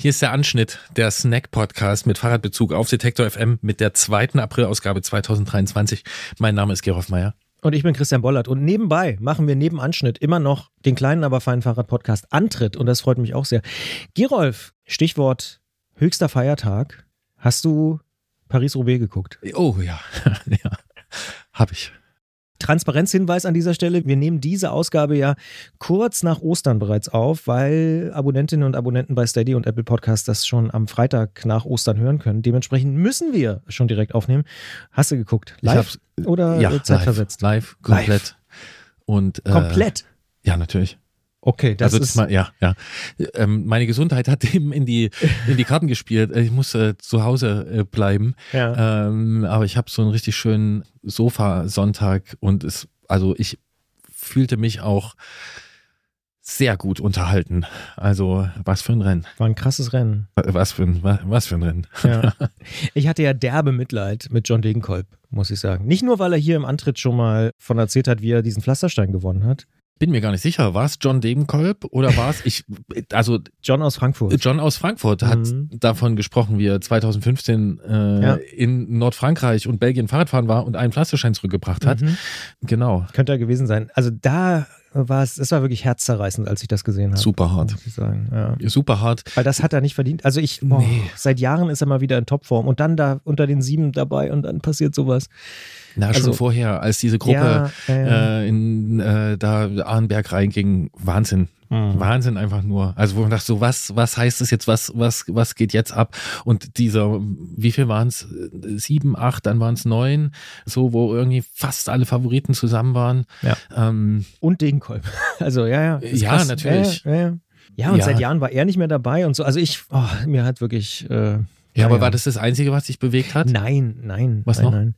Hier ist der Anschnitt, der Snack-Podcast mit Fahrradbezug auf Detektor FM mit der zweiten April-Ausgabe 2023. Mein Name ist Gerolf Meyer. Und ich bin Christian Bollert. Und nebenbei machen wir neben Anschnitt immer noch den kleinen, aber feinen Fahrrad-Podcast Antritt. Und das freut mich auch sehr. Gerolf, Stichwort höchster Feiertag. Hast du Paris-Roubaix geguckt? Oh ja, ja, habe ich. Transparenzhinweis an dieser Stelle. Wir nehmen diese Ausgabe ja kurz nach Ostern bereits auf, weil Abonnentinnen und Abonnenten bei Steady und Apple Podcast das schon am Freitag nach Ostern hören können. Dementsprechend müssen wir schon direkt aufnehmen. Hast du geguckt? Live oder ja, zeitversetzt? Live, live komplett. Live. Und, äh, komplett? Ja, natürlich. Okay, das also ist mal, ja, ja. Ähm, meine Gesundheit hat dem in die in die Karten gespielt. Ich musste äh, zu Hause äh, bleiben, ja. ähm, aber ich habe so einen richtig schönen Sofa-Sonntag und es, also ich fühlte mich auch sehr gut unterhalten. Also was für ein Rennen. War ein krasses Rennen. Was für ein, was für ein Rennen. Ja. Ich hatte ja derbe Mitleid mit John Degenkolb, muss ich sagen. Nicht nur, weil er hier im Antritt schon mal von erzählt hat, wie er diesen Pflasterstein gewonnen hat bin mir gar nicht sicher, war es John Degenkolb oder war es ich, also John aus Frankfurt. John aus Frankfurt hat mhm. davon gesprochen, wie er 2015 äh, ja. in Nordfrankreich und Belgien Fahrradfahren war und einen Pflasterschein zurückgebracht hat. Mhm. Genau. Könnte er gewesen sein. Also da war es, es war wirklich herzzerreißend, als ich das gesehen habe. Super hart. Muss ich sagen. Ja. Super hart. Weil das hat er nicht verdient. Also ich, boah, nee. seit Jahren ist er mal wieder in Topform und dann da unter den sieben dabei und dann passiert sowas. Na, also, schon vorher, als diese Gruppe ja, äh, in äh, da Arnberg reinging, Wahnsinn. Mhm. Wahnsinn einfach nur. Also wo man dachte so, was, was heißt das jetzt, was, was, was geht jetzt ab? Und dieser, wie viel waren es? Sieben, acht, dann waren es neun, so, wo irgendwie fast alle Favoriten zusammen waren. Ja. Ähm, und Degenkolb. Also ja, ja. Ja, krass. natürlich. Ja, ja, ja. und ja. seit Jahren war er nicht mehr dabei und so. Also ich, oh, mir hat wirklich. Äh, ja, aber war das das Einzige, was dich bewegt hat? Nein, nein. Was nein, noch? Nein.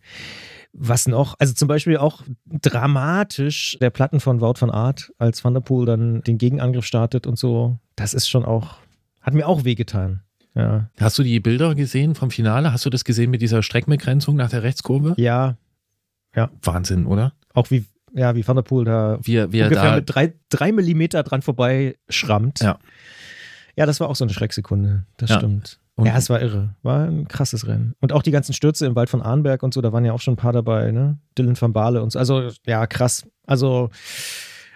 Was noch? Also zum Beispiel auch dramatisch der Platten von Wout van Art, als Van der Poel dann den Gegenangriff startet und so. Das ist schon auch, hat mir auch wehgetan. Ja. Hast du die Bilder gesehen vom Finale? Hast du das gesehen mit dieser Streckenbegrenzung nach der Rechtskurve? Ja. Ja. Wahnsinn, oder? Auch wie, ja, wie Van der Poel da wie, wie ungefähr da mit drei, drei Millimeter dran vorbei schrammt. Ja. Ja, das war auch so eine Schrecksekunde. Das ja. stimmt. Und ja, es war irre. War ein krasses Rennen. Und auch die ganzen Stürze im Wald von Arnberg und so, da waren ja auch schon ein paar dabei, ne? Dylan van Baale und so. Also, ja, krass. Also,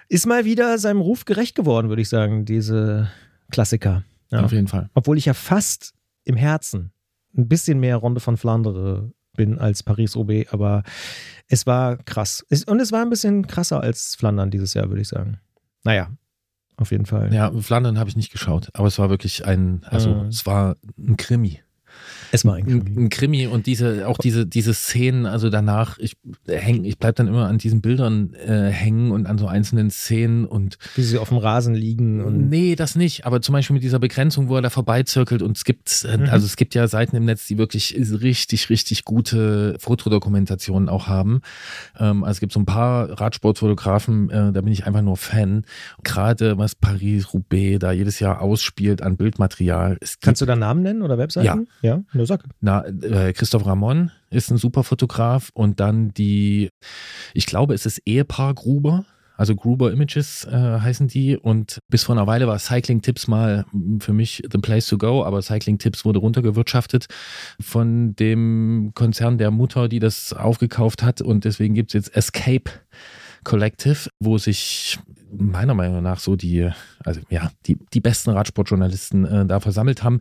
ist mal wieder seinem Ruf gerecht geworden, würde ich sagen, diese Klassiker. Ja. Auf jeden Fall. Obwohl ich ja fast im Herzen ein bisschen mehr Runde von Flandere bin als Paris-Roubaix, aber es war krass. Und es war ein bisschen krasser als Flandern dieses Jahr, würde ich sagen. Naja, auf jeden Fall. Ja, Flandern habe ich nicht geschaut, aber es war wirklich ein, also äh. es war ein Krimi. Es war ein Krimi. Ein Krimi und diese, auch diese, diese Szenen, also danach, ich häng, ich bleib dann immer an diesen Bildern äh, hängen und an so einzelnen Szenen und. Wie sie auf dem Rasen liegen und. Nee, das nicht. Aber zum Beispiel mit dieser Begrenzung, wo er da vorbeizirkelt und es gibt, äh, mhm. also es gibt ja Seiten im Netz, die wirklich richtig, richtig gute Fotodokumentationen auch haben. Ähm, also es gibt so ein paar Radsportfotografen, äh, da bin ich einfach nur Fan. Gerade was Paris-Roubaix da jedes Jahr ausspielt an Bildmaterial. Kannst du da Namen nennen oder Webseiten? Ja. Ja, nur sag. Na, äh, Christoph Ramon ist ein super Fotograf und dann die, ich glaube, es ist Ehepaar Gruber. Also Gruber Images äh, heißen die und bis vor einer Weile war Cycling Tips mal für mich the place to go, aber Cycling Tips wurde runtergewirtschaftet von dem Konzern der Mutter, die das aufgekauft hat und deswegen gibt es jetzt Escape Collective, wo sich meiner Meinung nach so die, also ja, die, die besten Radsportjournalisten äh, da versammelt haben,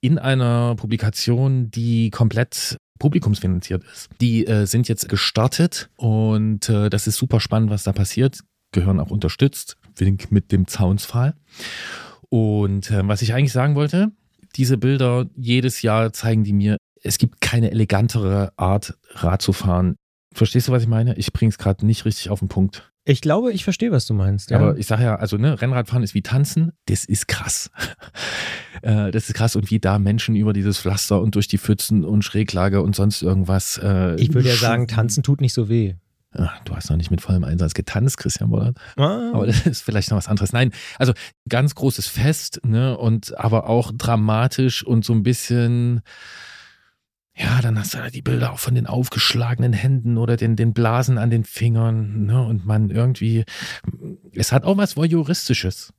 in einer Publikation, die komplett publikumsfinanziert ist. Die äh, sind jetzt gestartet und äh, das ist super spannend, was da passiert. Gehören auch unterstützt, Wink mit dem Zaunsfall. Und äh, was ich eigentlich sagen wollte, diese Bilder jedes Jahr zeigen die mir, es gibt keine elegantere Art, Rad zu fahren. Verstehst du, was ich meine? Ich bringe es gerade nicht richtig auf den Punkt. Ich glaube, ich verstehe, was du meinst. Ja. Aber ich sage ja, also ne, Rennradfahren ist wie Tanzen, das ist krass. äh, das ist krass und wie da Menschen über dieses Pflaster und durch die Pfützen und Schräglage und sonst irgendwas. Äh, ich würde ja sagen, Tanzen tut nicht so weh. Ach, du hast noch nicht mit vollem Einsatz getanzt, Christian Bollert. Ah. Aber das ist vielleicht noch was anderes. Nein, also ganz großes Fest, ne, und aber auch dramatisch und so ein bisschen ja, dann hast du halt die Bilder auch von den aufgeschlagenen Händen oder den, den Blasen an den Fingern. Ne? Und man irgendwie, es hat auch was Voyeuristisches.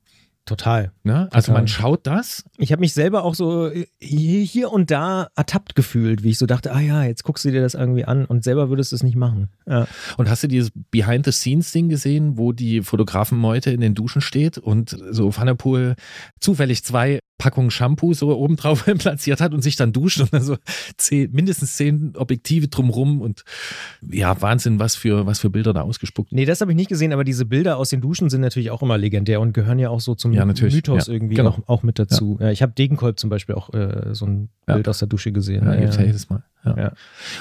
Total. Ne? Also man schaut das. Ich habe mich selber auch so hier und da ertappt gefühlt, wie ich so dachte, ah ja, jetzt guckst du dir das irgendwie an und selber würdest du es nicht machen. Ja. Und hast du dieses Behind-the-Scenes-Ding gesehen, wo die Fotografen-Meute in den Duschen steht und so Van der Poel zufällig zwei Packungen Shampoo so obendrauf platziert hat und sich dann duscht und dann so zehn, mindestens zehn Objektive drumrum und ja, Wahnsinn, was für, was für Bilder da ausgespuckt. Nee, das habe ich nicht gesehen, aber diese Bilder aus den Duschen sind natürlich auch immer legendär und gehören ja auch so zum ja, Mythos ja, irgendwie genau. auch, auch, mit dazu. Ja. ich habe Degenkolb zum Beispiel auch äh, so ein Bild aus der Dusche gesehen. Ja, ja. jedes Mal. Ja.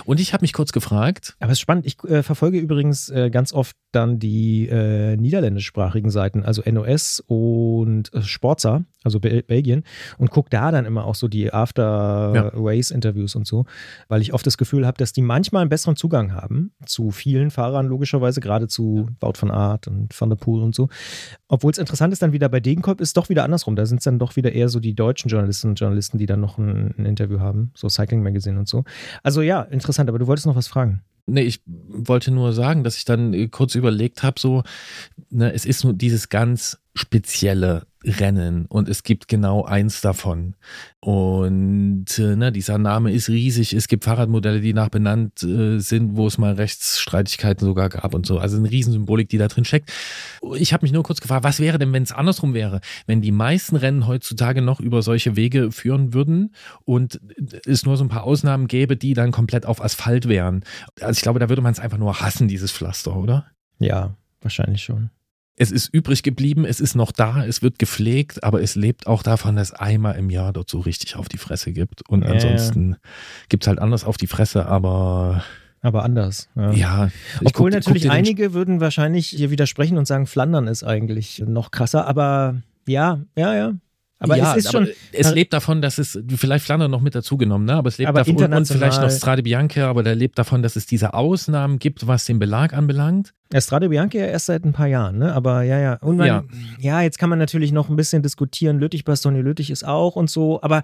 Und ich habe mich kurz gefragt. Aber es ist spannend. Ich äh, verfolge übrigens äh, ganz oft dann die äh, niederländischsprachigen Seiten, also NOS und äh, Sportsa, also Be Belgien, und gucke da dann immer auch so die After-Race-Interviews und so, weil ich oft das Gefühl habe, dass die manchmal einen besseren Zugang haben zu vielen Fahrern, logischerweise, gerade zu Wout van Aert und Van der Poel und so. Obwohl es interessant ist, dann wieder bei Degenkolb ist doch wieder andersrum. Da sind es dann doch wieder eher so die deutschen Journalistinnen und Journalisten, die dann noch ein, ein Interview haben, so Cycling Magazine und so. Also ja, interessant, aber du wolltest noch was fragen. Nee, ich wollte nur sagen, dass ich dann äh, kurz überlegt habe, so, ne, es ist nur dieses ganz spezielle Rennen und es gibt genau eins davon. Und äh, ne, dieser Name ist riesig. Es gibt Fahrradmodelle, die nach benannt äh, sind, wo es mal Rechtsstreitigkeiten sogar gab und so. Also eine Riesensymbolik, die da drin steckt. Ich habe mich nur kurz gefragt, was wäre denn, wenn es andersrum wäre? Wenn die meisten Rennen heutzutage noch über solche Wege führen würden und es nur so ein paar Ausnahmen gäbe, die dann komplett auf Asphalt wären. Also ich glaube, da würde man es einfach nur hassen, dieses Pflaster, oder? Ja, wahrscheinlich schon es ist übrig geblieben, es ist noch da, es wird gepflegt, aber es lebt auch davon, dass einmal im Jahr dort so richtig auf die Fresse gibt. Und ja, ansonsten ja. gibt es halt anders auf die Fresse, aber. Aber anders. Ja. ja Obwohl guck, natürlich guck einige würden wahrscheinlich hier widersprechen und sagen, Flandern ist eigentlich noch krasser, aber ja, ja, ja. Aber ja, es ist schon. Es lebt davon, dass es, vielleicht Flandern noch mit dazugenommen, ne? aber es lebt aber davon, und vielleicht noch Strade Bianca, aber der lebt davon, dass es diese Ausnahmen gibt, was den Belag anbelangt. Strade Bianca ja erst seit ein paar Jahren, ne? Aber ja, ja. Und man, ja. ja, jetzt kann man natürlich noch ein bisschen diskutieren. Lüttich, Bastogne, Lüttich ist auch und so. Aber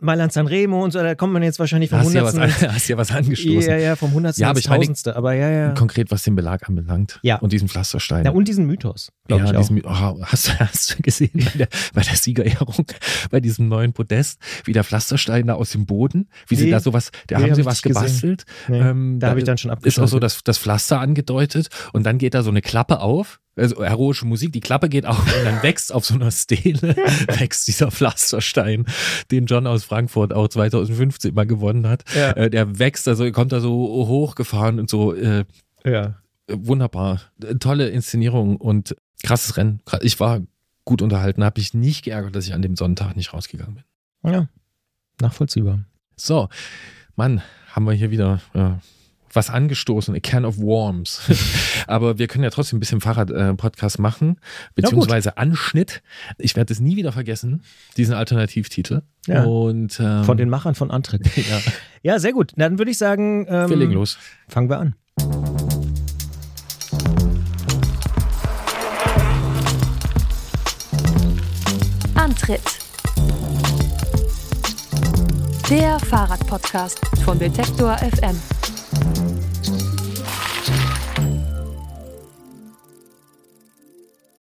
Mailand Sanremo und so, da kommt man jetzt wahrscheinlich vom Hundertsten. Hast ja, hast ja was angestoßen. Ja, ja, vom Hundertsten ja, aber ins Tausendste. Aber ja, ja. Konkret, was den Belag anbelangt. Ja. Und diesen Pflasterstein. Ja, und diesen Mythos, ja, ich diesen, auch. Oh, hast, hast du gesehen bei der, bei der Siegerehrung, bei diesem neuen Podest, wie der Pflasterstein da aus dem Boden, wie nee, sie da sowas, da nee, haben sie was gebastelt. Nee, ähm, da, da habe ich dann schon abgeschlossen. Ist auch so das, das Pflaster angedeutet und dann geht da so eine Klappe auf also heroische Musik, die Klappe geht auf und dann wächst auf so einer Stele, wächst dieser Pflasterstein, den John aus Frankfurt auch 2015 mal gewonnen hat. Ja. Äh, der wächst, also kommt da so hochgefahren und so. Äh, ja. Wunderbar. Tolle Inszenierung und krasses Rennen. Ich war gut unterhalten, habe mich nicht geärgert, dass ich an dem Sonntag nicht rausgegangen bin. Ja, nachvollziehbar. So, Mann, haben wir hier wieder. Ja was angestoßen, a can of worms. Aber wir können ja trotzdem ein bisschen Fahrrad-Podcast äh, machen, beziehungsweise Anschnitt. Ich werde es nie wieder vergessen, diesen Alternativtitel. Ja. Und, ähm, von den Machern von Antritt. ja. ja, sehr gut. Dann würde ich sagen, ähm, wir legen los. Fangen wir an. Antritt. Der Fahrradpodcast von Detektor FM.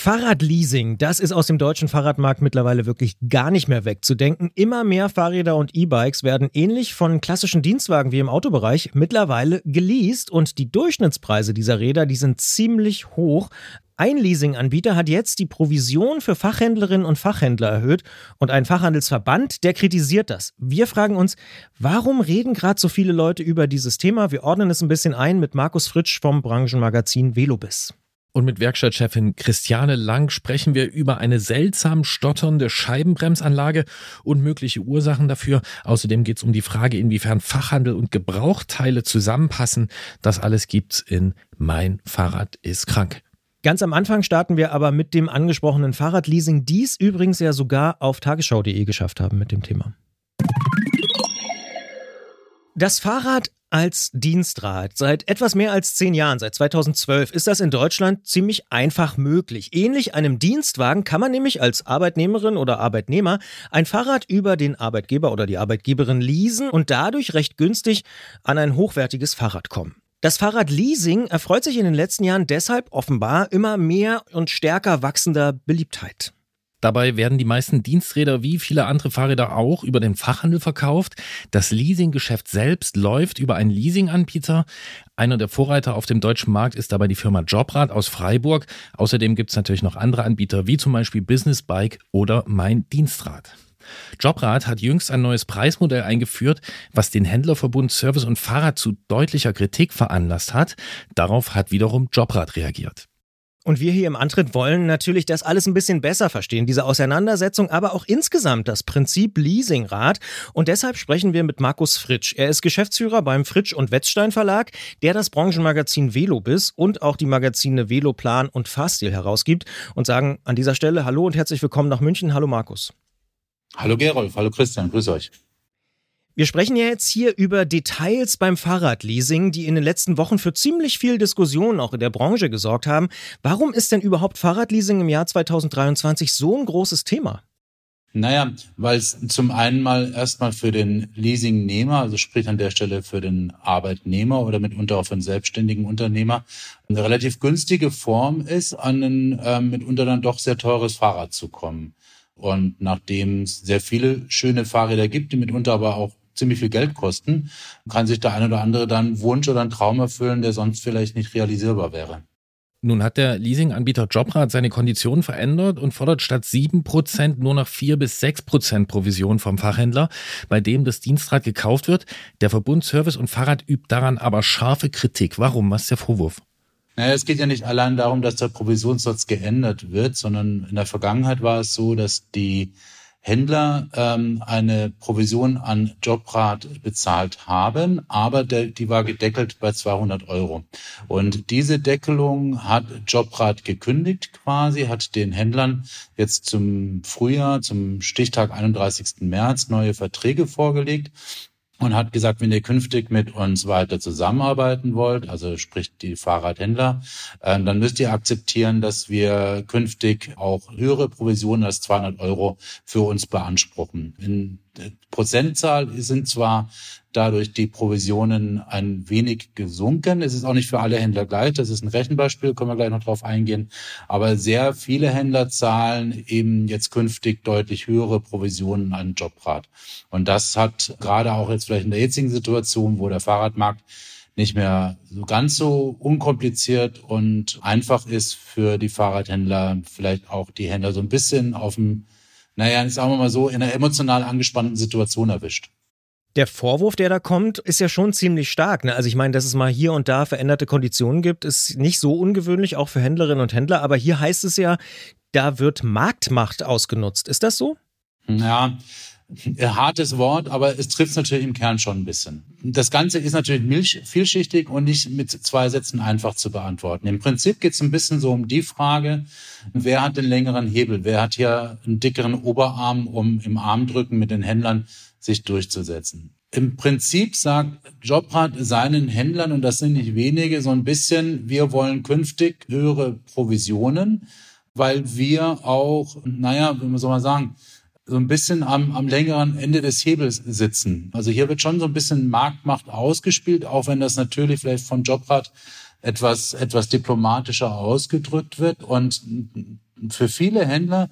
Fahrradleasing, das ist aus dem deutschen Fahrradmarkt mittlerweile wirklich gar nicht mehr wegzudenken. Immer mehr Fahrräder und E-Bikes werden ähnlich von klassischen Dienstwagen wie im Autobereich mittlerweile geleast und die Durchschnittspreise dieser Räder, die sind ziemlich hoch. Ein Leasinganbieter hat jetzt die Provision für Fachhändlerinnen und Fachhändler erhöht und ein Fachhandelsverband, der kritisiert das. Wir fragen uns, warum reden gerade so viele Leute über dieses Thema? Wir ordnen es ein bisschen ein mit Markus Fritsch vom Branchenmagazin Velobis. Und mit Werkstattchefin Christiane Lang sprechen wir über eine seltsam stotternde Scheibenbremsanlage und mögliche Ursachen dafür. Außerdem geht es um die Frage, inwiefern Fachhandel und Gebrauchteile zusammenpassen. Das alles gibt's in Mein Fahrrad ist krank. Ganz am Anfang starten wir aber mit dem angesprochenen Fahrradleasing, dies übrigens ja sogar auf tagesschau.de geschafft haben mit dem Thema. Das Fahrrad als Dienstrad. Seit etwas mehr als zehn Jahren, seit 2012, ist das in Deutschland ziemlich einfach möglich. Ähnlich einem Dienstwagen kann man nämlich als Arbeitnehmerin oder Arbeitnehmer ein Fahrrad über den Arbeitgeber oder die Arbeitgeberin leasen und dadurch recht günstig an ein hochwertiges Fahrrad kommen. Das Fahrradleasing erfreut sich in den letzten Jahren deshalb offenbar immer mehr und stärker wachsender Beliebtheit. Dabei werden die meisten Diensträder wie viele andere Fahrräder auch über den Fachhandel verkauft. Das Leasinggeschäft selbst läuft über einen Leasinganbieter. Einer der Vorreiter auf dem deutschen Markt ist dabei die Firma Jobrad aus Freiburg. Außerdem gibt es natürlich noch andere Anbieter wie zum Beispiel Business Bike oder Mein Dienstrad. Jobrad hat jüngst ein neues Preismodell eingeführt, was den Händlerverbund Service und Fahrrad zu deutlicher Kritik veranlasst hat. Darauf hat wiederum Jobrad reagiert. Und wir hier im Antritt wollen natürlich das alles ein bisschen besser verstehen, diese Auseinandersetzung, aber auch insgesamt das Prinzip Leasingrad. Und deshalb sprechen wir mit Markus Fritsch. Er ist Geschäftsführer beim Fritsch und Wetzstein Verlag, der das Branchenmagazin Velobis und auch die Magazine Veloplan und Fahrstil herausgibt und sagen an dieser Stelle Hallo und herzlich willkommen nach München. Hallo Markus. Hallo Gerolf, hallo Christian, grüß euch. Wir sprechen ja jetzt hier über Details beim Fahrradleasing, die in den letzten Wochen für ziemlich viel Diskussion auch in der Branche gesorgt haben. Warum ist denn überhaupt Fahrradleasing im Jahr 2023 so ein großes Thema? Naja, weil es zum einen mal erstmal für den Leasingnehmer, also sprich an der Stelle für den Arbeitnehmer oder mitunter auch für einen selbstständigen Unternehmer, eine relativ günstige Form ist, an ein äh, mitunter dann doch sehr teures Fahrrad zu kommen. Und nachdem es sehr viele schöne Fahrräder gibt, die mitunter aber auch ziemlich viel Geld kosten, kann sich der eine oder andere dann Wunsch oder einen Traum erfüllen, der sonst vielleicht nicht realisierbar wäre. Nun hat der Leasinganbieter Jobrad seine Konditionen verändert und fordert statt 7% nur noch 4 bis 6% Provision vom Fachhändler, bei dem das Dienstrad gekauft wird. Der Verbund Service und Fahrrad übt daran aber scharfe Kritik. Warum? Was ist der Vorwurf? Naja, es geht ja nicht allein darum, dass der Provisionssatz geändert wird, sondern in der Vergangenheit war es so, dass die Händler ähm, eine Provision an Jobrad bezahlt haben, aber der, die war gedeckelt bei 200 Euro. Und diese Deckelung hat Jobrad gekündigt quasi, hat den Händlern jetzt zum Frühjahr, zum Stichtag 31. März neue Verträge vorgelegt und hat gesagt, wenn ihr künftig mit uns weiter zusammenarbeiten wollt, also sprich die Fahrradhändler, äh, dann müsst ihr akzeptieren, dass wir künftig auch höhere Provisionen als 200 Euro für uns beanspruchen. In Prozentzahl sind zwar dadurch die Provisionen ein wenig gesunken. Es ist auch nicht für alle Händler gleich. Das ist ein Rechenbeispiel, können wir gleich noch drauf eingehen. Aber sehr viele Händler zahlen eben jetzt künftig deutlich höhere Provisionen an Jobrad. Und das hat gerade auch jetzt vielleicht in der jetzigen Situation, wo der Fahrradmarkt nicht mehr so ganz so unkompliziert und einfach ist für die Fahrradhändler, vielleicht auch die Händler so ein bisschen auf dem naja, sagen wir mal so, in einer emotional angespannten Situation erwischt. Der Vorwurf, der da kommt, ist ja schon ziemlich stark. Ne? Also ich meine, dass es mal hier und da veränderte Konditionen gibt, ist nicht so ungewöhnlich, auch für Händlerinnen und Händler. Aber hier heißt es ja, da wird Marktmacht ausgenutzt. Ist das so? Ja, hartes Wort, aber es trifft natürlich im Kern schon ein bisschen. Das Ganze ist natürlich vielschichtig und nicht mit zwei Sätzen einfach zu beantworten. Im Prinzip geht es ein bisschen so um die Frage, wer hat den längeren Hebel, wer hat hier einen dickeren Oberarm, um im Armdrücken mit den Händlern sich durchzusetzen. Im Prinzip sagt Jobrad seinen Händlern, und das sind nicht wenige, so ein bisschen, wir wollen künftig höhere Provisionen, weil wir auch, naja, wie man sagen, so ein bisschen am, am längeren Ende des Hebels sitzen. Also hier wird schon so ein bisschen Marktmacht ausgespielt, auch wenn das natürlich vielleicht von Jobrad etwas, etwas diplomatischer ausgedrückt wird. Und für viele Händler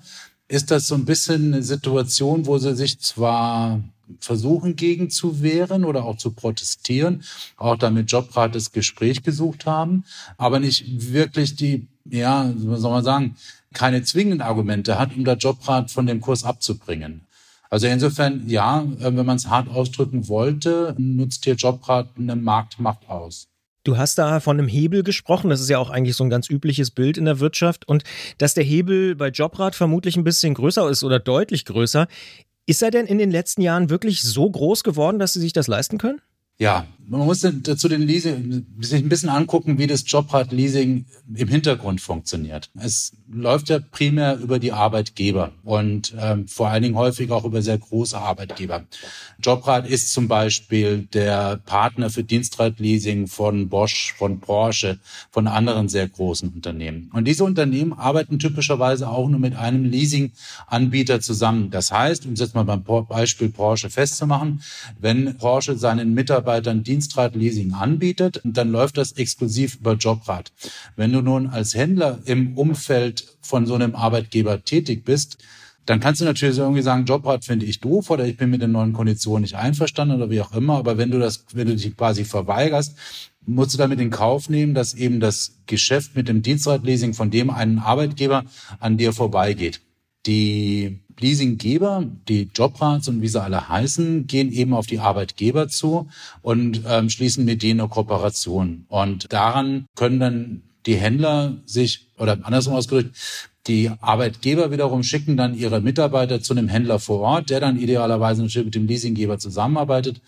ist das so ein bisschen eine Situation, wo sie sich zwar versuchen gegen zu wehren oder auch zu protestieren, auch damit Jobrad das Gespräch gesucht haben, aber nicht wirklich die, ja, was soll man sagen, keine zwingenden Argumente hat, um der Jobrad von dem Kurs abzubringen. Also insofern, ja, äh, wenn man es hart ausdrücken wollte, nutzt hier Jobrad eine Marktmacht aus. Du hast da von einem Hebel gesprochen. Das ist ja auch eigentlich so ein ganz übliches Bild in der Wirtschaft. Und dass der Hebel bei Jobrad vermutlich ein bisschen größer ist oder deutlich größer. Ist er denn in den letzten Jahren wirklich so groß geworden, dass Sie sich das leisten können? Ja, man muss dazu den Leasing sich ein bisschen angucken, wie das Jobrad-Leasing im Hintergrund funktioniert. Es läuft ja primär über die Arbeitgeber und ähm, vor allen Dingen häufig auch über sehr große Arbeitgeber. Jobrad ist zum Beispiel der Partner für Dienstradleasing von Bosch, von Porsche, von anderen sehr großen Unternehmen. Und diese Unternehmen arbeiten typischerweise auch nur mit einem Leasing-Anbieter zusammen. Das heißt, um es jetzt mal beim Beispiel Porsche festzumachen, wenn Porsche seinen Mitarbeitern Dienstradleasing anbietet, dann läuft das exklusiv über Jobrad. Wenn du nun als Händler im Umfeld von so einem Arbeitgeber tätig bist, dann kannst du natürlich irgendwie sagen, Jobrad finde ich doof oder ich bin mit den neuen Konditionen nicht einverstanden oder wie auch immer. Aber wenn du das, wenn du dich quasi verweigerst, musst du damit in Kauf nehmen, dass eben das Geschäft mit dem Dienstradleasing von dem einen Arbeitgeber an dir vorbeigeht. Die Leasinggeber, die Jobrats und wie sie alle heißen, gehen eben auf die Arbeitgeber zu und ähm, schließen mit denen eine Kooperation. Und daran können dann die Händler sich, oder andersrum ausgedrückt, die Arbeitgeber wiederum schicken dann ihre Mitarbeiter zu einem Händler vor Ort, der dann idealerweise natürlich mit dem Leasinggeber zusammenarbeitet.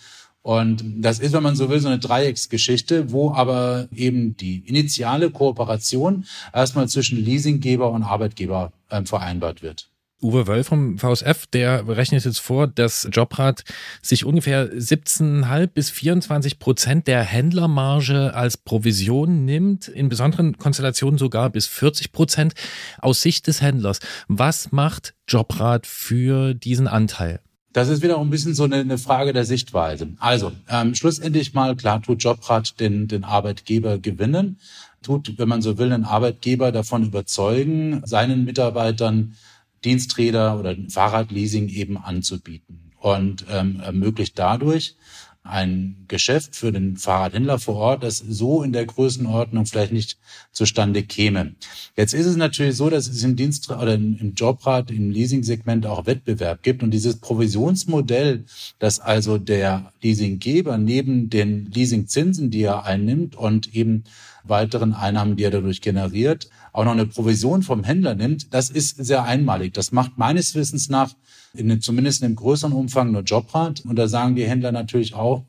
Und das ist, wenn man so will, so eine Dreiecksgeschichte, wo aber eben die initiale Kooperation erstmal zwischen Leasinggeber und Arbeitgeber äh, vereinbart wird. Uwe Wöll vom VSF, der rechnet jetzt vor, dass Jobrad sich ungefähr 17,5 bis 24 Prozent der Händlermarge als Provision nimmt, in besonderen Konstellationen sogar bis 40 Prozent aus Sicht des Händlers. Was macht Jobrad für diesen Anteil? Das ist wieder ein bisschen so eine, eine Frage der Sichtweise. Also, ähm, schlussendlich mal, klar, tut Jobrad den, den Arbeitgeber gewinnen, tut, wenn man so will, den Arbeitgeber davon überzeugen, seinen Mitarbeitern Diensträder oder Fahrradleasing eben anzubieten und ähm, ermöglicht dadurch ein Geschäft für den Fahrradhändler vor Ort, das so in der Größenordnung vielleicht nicht zustande käme. Jetzt ist es natürlich so, dass es im Dienst oder im Jobrad, im Leasingsegment auch Wettbewerb gibt und dieses Provisionsmodell, das also der Leasinggeber neben den Leasingzinsen, die er einnimmt und eben weiteren Einnahmen, die er dadurch generiert, auch noch eine Provision vom Händler nimmt, das ist sehr einmalig. Das macht meines Wissens nach in, zumindest in einem größeren Umfang nur Jobrad. Und da sagen die Händler natürlich auch,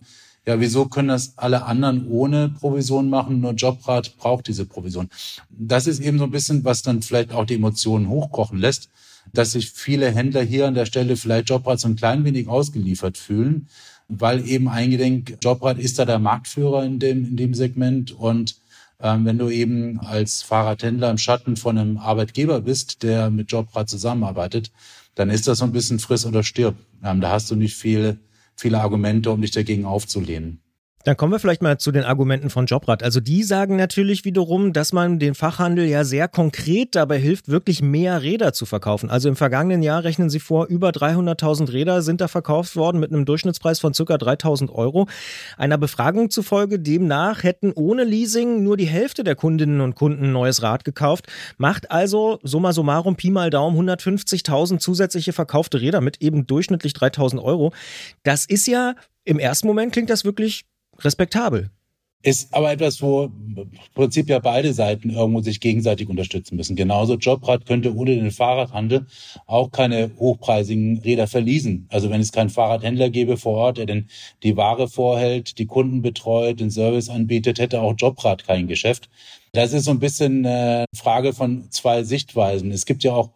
ja, wieso können das alle anderen ohne Provision machen? Nur Jobrad braucht diese Provision. Das ist eben so ein bisschen, was dann vielleicht auch die Emotionen hochkochen lässt, dass sich viele Händler hier an der Stelle vielleicht Jobrad so ein klein wenig ausgeliefert fühlen, weil eben eingedenk, Jobrad ist da der Marktführer in dem, in dem Segment und ähm, wenn du eben als Fahrradhändler im Schatten von einem Arbeitgeber bist, der mit Jobrad zusammenarbeitet, dann ist das so ein bisschen friss oder stirb. Ähm, da hast du nicht viele, viele Argumente, um dich dagegen aufzulehnen. Dann kommen wir vielleicht mal zu den Argumenten von Jobrad. Also die sagen natürlich wiederum, dass man den Fachhandel ja sehr konkret dabei hilft, wirklich mehr Räder zu verkaufen. Also im vergangenen Jahr rechnen sie vor, über 300.000 Räder sind da verkauft worden mit einem Durchschnittspreis von ca. 3.000 Euro. Einer Befragung zufolge demnach hätten ohne Leasing nur die Hälfte der Kundinnen und Kunden ein neues Rad gekauft. Macht also summa summarum Pi mal Daumen 150.000 zusätzliche verkaufte Räder mit eben durchschnittlich 3.000 Euro. Das ist ja im ersten Moment klingt das wirklich respektabel. Ist aber etwas, wo im Prinzip ja beide Seiten irgendwo sich gegenseitig unterstützen müssen. Genauso Jobrad könnte ohne den Fahrradhandel auch keine hochpreisigen Räder verließen. Also wenn es keinen Fahrradhändler gäbe vor Ort, der denn die Ware vorhält, die Kunden betreut, den Service anbietet, hätte auch Jobrad kein Geschäft. Das ist so ein bisschen eine Frage von zwei Sichtweisen. Es gibt ja auch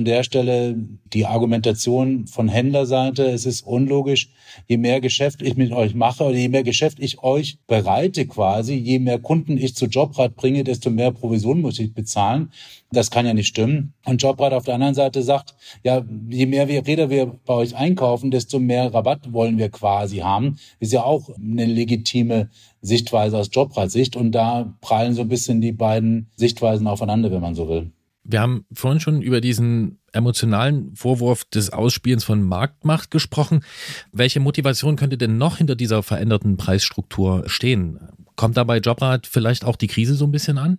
an der Stelle die Argumentation von Händlerseite. Es ist unlogisch. Je mehr Geschäft ich mit euch mache oder je mehr Geschäft ich euch bereite quasi, je mehr Kunden ich zu Jobrad bringe, desto mehr Provision muss ich bezahlen. Das kann ja nicht stimmen. Und Jobrad auf der anderen Seite sagt, ja, je mehr wir Räder wir bei euch einkaufen, desto mehr Rabatt wollen wir quasi haben. Ist ja auch eine legitime Sichtweise aus Jobrad-Sicht. Und da prallen so ein bisschen die beiden Sichtweisen aufeinander, wenn man so will. Wir haben vorhin schon über diesen emotionalen Vorwurf des Ausspielens von Marktmacht gesprochen. Welche Motivation könnte denn noch hinter dieser veränderten Preisstruktur stehen? Kommt dabei Jobrad vielleicht auch die Krise so ein bisschen an?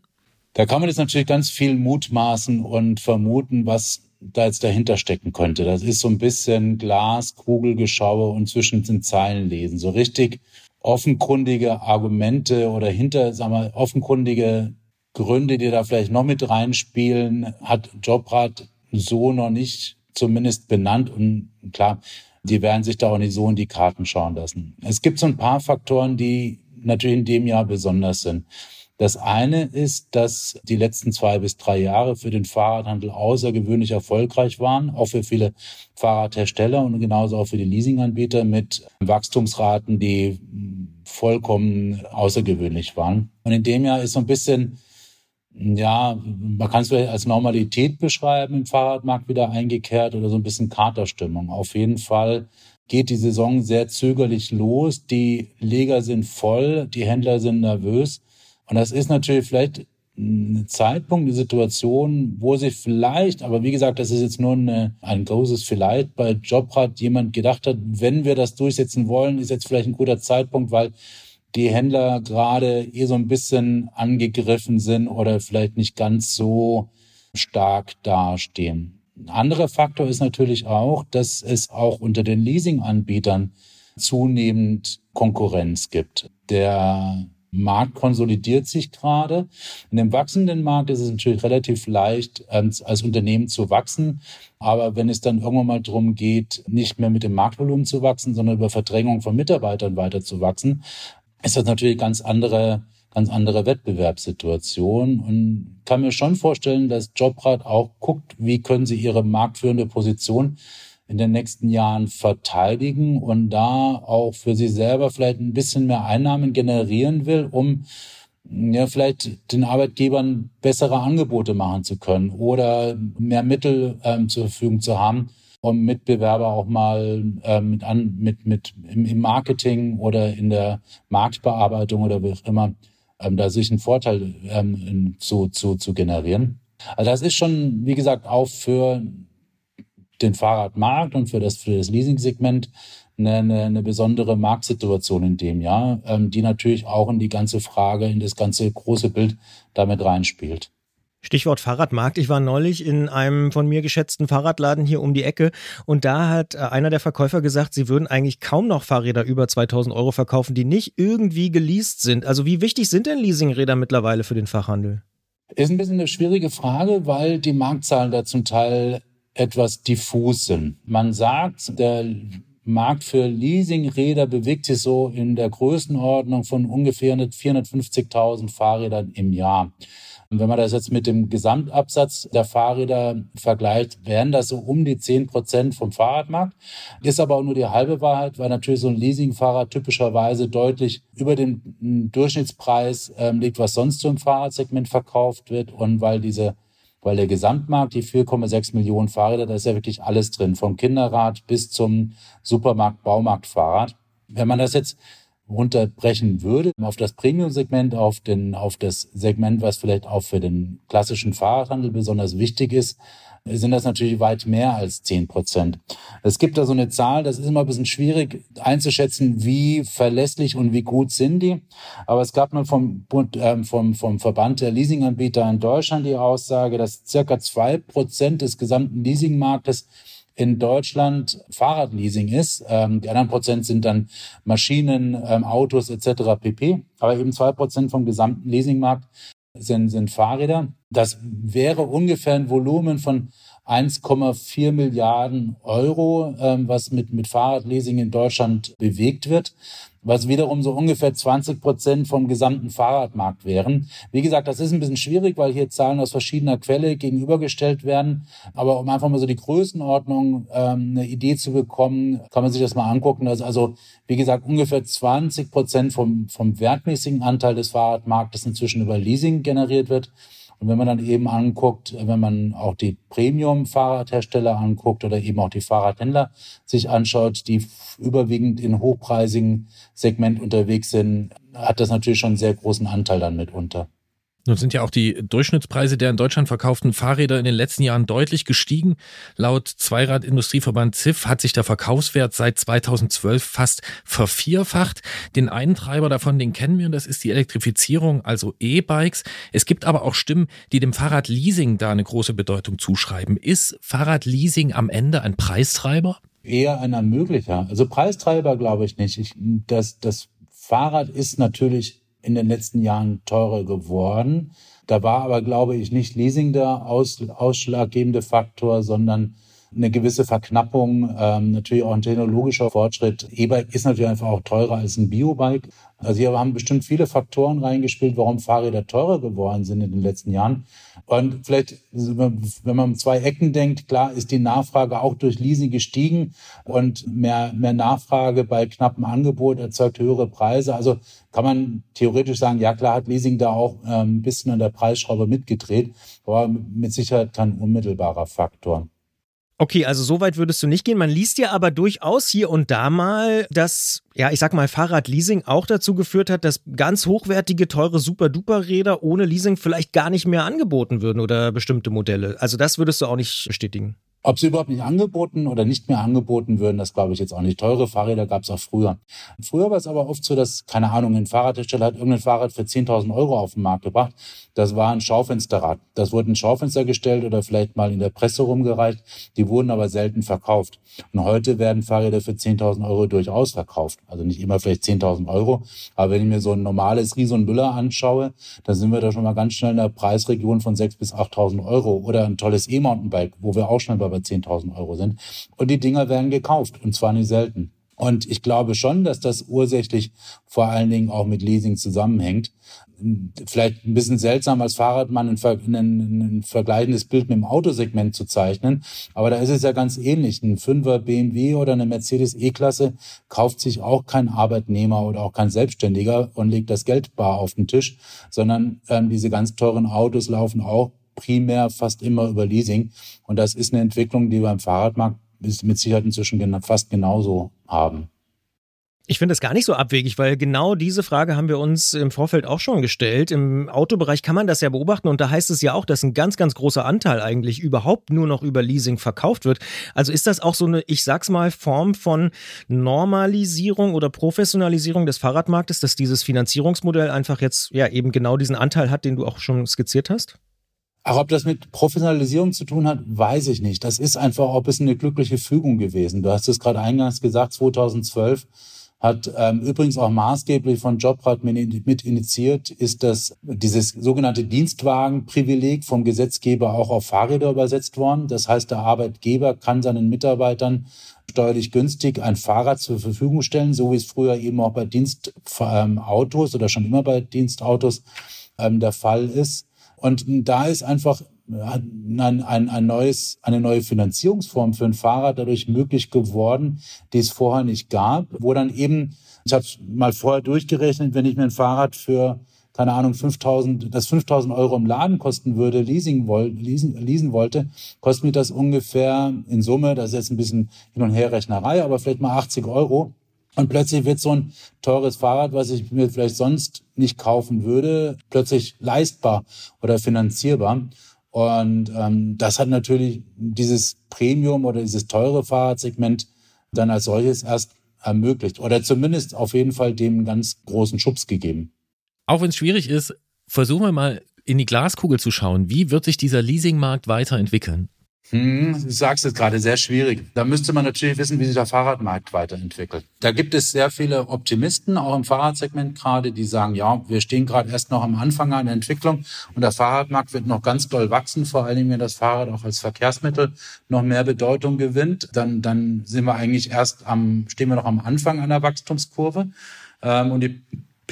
Da kann man jetzt natürlich ganz viel mutmaßen und vermuten, was da jetzt dahinter stecken könnte. Das ist so ein bisschen Glas, Kugelgeschaue und zwischen den Zeilen lesen. So richtig offenkundige Argumente oder hinter, sagen wir, offenkundige Gründe, die da vielleicht noch mit reinspielen, hat Jobrat so noch nicht zumindest benannt. Und klar, die werden sich da auch nicht so in die Karten schauen lassen. Es gibt so ein paar Faktoren, die natürlich in dem Jahr besonders sind. Das eine ist, dass die letzten zwei bis drei Jahre für den Fahrradhandel außergewöhnlich erfolgreich waren, auch für viele Fahrradhersteller und genauso auch für die Leasinganbieter mit Wachstumsraten, die vollkommen außergewöhnlich waren. Und in dem Jahr ist so ein bisschen ja, man kann es vielleicht als Normalität beschreiben, im Fahrradmarkt wieder eingekehrt oder so ein bisschen Katerstimmung. Auf jeden Fall geht die Saison sehr zögerlich los. Die Leger sind voll, die Händler sind nervös. Und das ist natürlich vielleicht ein Zeitpunkt, eine Situation, wo sich vielleicht, aber wie gesagt, das ist jetzt nur eine, ein großes Vielleicht, bei Jobrad jemand gedacht hat, wenn wir das durchsetzen wollen, ist jetzt vielleicht ein guter Zeitpunkt, weil die Händler gerade eh so ein bisschen angegriffen sind oder vielleicht nicht ganz so stark dastehen. Ein anderer Faktor ist natürlich auch, dass es auch unter den Leasinganbietern zunehmend Konkurrenz gibt. Der Markt konsolidiert sich gerade. In dem wachsenden Markt ist es natürlich relativ leicht, ähm, als Unternehmen zu wachsen. Aber wenn es dann irgendwann mal darum geht, nicht mehr mit dem Marktvolumen zu wachsen, sondern über Verdrängung von Mitarbeitern weiter zu wachsen, ist das natürlich ganz andere, ganz andere Wettbewerbssituation und kann mir schon vorstellen, dass Jobrad auch guckt, wie können sie ihre marktführende Position in den nächsten Jahren verteidigen und da auch für sie selber vielleicht ein bisschen mehr Einnahmen generieren will, um ja, vielleicht den Arbeitgebern bessere Angebote machen zu können oder mehr Mittel ähm, zur Verfügung zu haben, um Mitbewerber auch mal äh, mit, an, mit, mit im, im, Marketing oder in der Marktbearbeitung oder wie auch immer, ähm, da sich einen Vorteil ähm, zu, zu, zu generieren. Also das ist schon, wie gesagt, auch für den Fahrradmarkt und für das, für das Leasing-Segment eine, eine, eine besondere Marktsituation in dem Jahr, ähm, die natürlich auch in die ganze Frage, in das ganze große Bild damit reinspielt. Stichwort Fahrradmarkt. Ich war neulich in einem von mir geschätzten Fahrradladen hier um die Ecke und da hat äh, einer der Verkäufer gesagt, sie würden eigentlich kaum noch Fahrräder über 2000 Euro verkaufen, die nicht irgendwie geleast sind. Also wie wichtig sind denn Leasingräder mittlerweile für den Fachhandel? Ist ein bisschen eine schwierige Frage, weil die Marktzahlen da zum Teil etwas diffus sind. Man sagt, der Markt für Leasingräder bewegt sich so in der Größenordnung von ungefähr 450.000 Fahrrädern im Jahr. Und wenn man das jetzt mit dem Gesamtabsatz der Fahrräder vergleicht, wären das so um die 10 Prozent vom Fahrradmarkt. Ist aber auch nur die halbe Wahrheit, weil natürlich so ein Leasingfahrrad typischerweise deutlich über den Durchschnittspreis ähm, liegt, was sonst so im Fahrradsegment verkauft wird und weil diese weil der Gesamtmarkt, die 4,6 Millionen Fahrräder, da ist ja wirklich alles drin, vom Kinderrad bis zum Supermarkt, Baumarktfahrrad. Wenn man das jetzt runterbrechen würde auf das Premium-Segment, auf, den, auf das Segment, was vielleicht auch für den klassischen Fahrradhandel besonders wichtig ist, sind das natürlich weit mehr als zehn Prozent. Es gibt da so eine Zahl, das ist immer ein bisschen schwierig einzuschätzen, wie verlässlich und wie gut sind die. Aber es gab mal vom, äh, vom, vom Verband der Leasinganbieter in Deutschland die Aussage, dass circa zwei Prozent des gesamten Leasingmarktes in Deutschland Fahrradleasing ist. Ähm, die anderen Prozent sind dann Maschinen, ähm, Autos etc. pp. Aber eben zwei Prozent vom gesamten Leasingmarkt sind, sind Fahrräder. Das wäre ungefähr ein Volumen von 1,4 Milliarden Euro, ähm, was mit, mit Fahrradleasing in Deutschland bewegt wird was wiederum so ungefähr 20 Prozent vom gesamten Fahrradmarkt wären. Wie gesagt, das ist ein bisschen schwierig, weil hier Zahlen aus verschiedener Quelle gegenübergestellt werden. Aber um einfach mal so die Größenordnung ähm, eine Idee zu bekommen, kann man sich das mal angucken. Dass also, wie gesagt, ungefähr 20 Prozent vom, vom wertmäßigen Anteil des Fahrradmarktes inzwischen über Leasing generiert wird. Und wenn man dann eben anguckt, wenn man auch die Premium-Fahrradhersteller anguckt oder eben auch die Fahrradhändler sich anschaut, die überwiegend in hochpreisigen Segment unterwegs sind, hat das natürlich schon einen sehr großen Anteil dann mitunter. Nun sind ja auch die Durchschnittspreise der in Deutschland verkauften Fahrräder in den letzten Jahren deutlich gestiegen. Laut Zweiradindustrieverband ZIF hat sich der Verkaufswert seit 2012 fast vervierfacht. Den einen Treiber davon, den kennen wir, und das ist die Elektrifizierung, also E-Bikes. Es gibt aber auch Stimmen, die dem Fahrradleasing da eine große Bedeutung zuschreiben. Ist Fahrradleasing am Ende ein Preistreiber? Eher ein Ermöglicher. Also Preistreiber glaube ich nicht. Ich, das, das Fahrrad ist natürlich in den letzten Jahren teurer geworden. Da war aber, glaube ich, nicht Leasing der aus, ausschlaggebende Faktor, sondern eine gewisse Verknappung, ähm, natürlich auch ein technologischer Fortschritt. E-Bike ist natürlich einfach auch teurer als ein Biobike. Also hier haben bestimmt viele Faktoren reingespielt, warum Fahrräder teurer geworden sind in den letzten Jahren. Und vielleicht, wenn man um zwei Ecken denkt, klar ist die Nachfrage auch durch Leasing gestiegen und mehr, mehr Nachfrage bei knappem Angebot erzeugt höhere Preise. Also kann man theoretisch sagen, ja klar hat Leasing da auch ähm, ein bisschen an der Preisschraube mitgedreht, aber mit Sicherheit kein unmittelbarer Faktor. Okay, also so weit würdest du nicht gehen. Man liest ja aber durchaus hier und da mal, dass, ja, ich sag mal, Fahrradleasing auch dazu geführt hat, dass ganz hochwertige, teure Super-Duper-Räder ohne Leasing vielleicht gar nicht mehr angeboten würden oder bestimmte Modelle. Also das würdest du auch nicht bestätigen. Ob sie überhaupt nicht angeboten oder nicht mehr angeboten würden, das glaube ich jetzt auch nicht. Teure Fahrräder gab es auch früher. Früher war es aber oft so, dass, keine Ahnung, ein Fahrradhersteller hat irgendein Fahrrad für 10.000 Euro auf den Markt gebracht. Das war ein Schaufensterrad. Das wurde ein Schaufenster gestellt oder vielleicht mal in der Presse rumgereicht. Die wurden aber selten verkauft. Und heute werden Fahrräder für 10.000 Euro durchaus verkauft. Also nicht immer vielleicht 10.000 Euro. Aber wenn ich mir so ein normales Rieson Müller anschaue, dann sind wir da schon mal ganz schnell in der Preisregion von 6.000 bis 8.000 Euro. Oder ein tolles E-Mountainbike, wo wir auch schon bei 10.000 Euro sind. Und die Dinger werden gekauft und zwar nicht selten. Und ich glaube schon, dass das ursächlich vor allen Dingen auch mit Leasing zusammenhängt. Vielleicht ein bisschen seltsam als Fahrradmann ein, ein, ein vergleichendes Bild mit dem Autosegment zu zeichnen. Aber da ist es ja ganz ähnlich. Ein Fünfer BMW oder eine Mercedes E-Klasse kauft sich auch kein Arbeitnehmer oder auch kein Selbstständiger und legt das Geld bar auf den Tisch, sondern ähm, diese ganz teuren Autos laufen auch primär fast immer über Leasing. Und das ist eine Entwicklung, die beim Fahrradmarkt mit Sicherheit inzwischen fast genauso haben. Ich finde das gar nicht so abwegig, weil genau diese Frage haben wir uns im Vorfeld auch schon gestellt. Im Autobereich kann man das ja beobachten und da heißt es ja auch, dass ein ganz, ganz großer Anteil eigentlich überhaupt nur noch über Leasing verkauft wird. Also ist das auch so eine, ich sag's mal, Form von Normalisierung oder Professionalisierung des Fahrradmarktes, dass dieses Finanzierungsmodell einfach jetzt ja eben genau diesen Anteil hat, den du auch schon skizziert hast? Auch ob das mit Professionalisierung zu tun hat, weiß ich nicht. Das ist einfach auch ein bisschen eine glückliche Fügung gewesen. Du hast es gerade eingangs gesagt, 2012 hat ähm, übrigens auch maßgeblich von Jobrat mit initiiert, ist das dieses sogenannte Dienstwagenprivileg vom Gesetzgeber auch auf Fahrräder übersetzt worden. Das heißt, der Arbeitgeber kann seinen Mitarbeitern steuerlich günstig ein Fahrrad zur Verfügung stellen, so wie es früher eben auch bei Dienstautos ähm, oder schon immer bei Dienstautos ähm, der Fall ist. Und da ist einfach ein, ein, ein neues, eine neue Finanzierungsform für ein Fahrrad dadurch möglich geworden, die es vorher nicht gab, wo dann eben, ich habe mal vorher durchgerechnet, wenn ich mir ein Fahrrad für keine Ahnung, 5000, das 5000 Euro im Laden kosten würde, leasing, leasen, leasen wollte, kostet mir das ungefähr in Summe, das ist jetzt ein bisschen Hin- und Herrechnerei, aber vielleicht mal 80 Euro. Und plötzlich wird so ein teures Fahrrad, was ich mir vielleicht sonst nicht kaufen würde, plötzlich leistbar oder finanzierbar. Und ähm, das hat natürlich dieses Premium oder dieses teure Fahrradsegment dann als solches erst ermöglicht oder zumindest auf jeden Fall dem ganz großen Schubs gegeben. Auch wenn es schwierig ist, versuchen wir mal in die Glaskugel zu schauen. Wie wird sich dieser Leasingmarkt weiterentwickeln? Hm, du sagst es gerade, sehr schwierig. Da müsste man natürlich wissen, wie sich der Fahrradmarkt weiterentwickelt. Da gibt es sehr viele Optimisten, auch im Fahrradsegment gerade, die sagen, ja, wir stehen gerade erst noch am Anfang einer Entwicklung und der Fahrradmarkt wird noch ganz doll wachsen, vor allem wenn das Fahrrad auch als Verkehrsmittel noch mehr Bedeutung gewinnt. Dann, dann sind wir eigentlich erst am, stehen wir noch am Anfang einer Wachstumskurve. Ähm, und die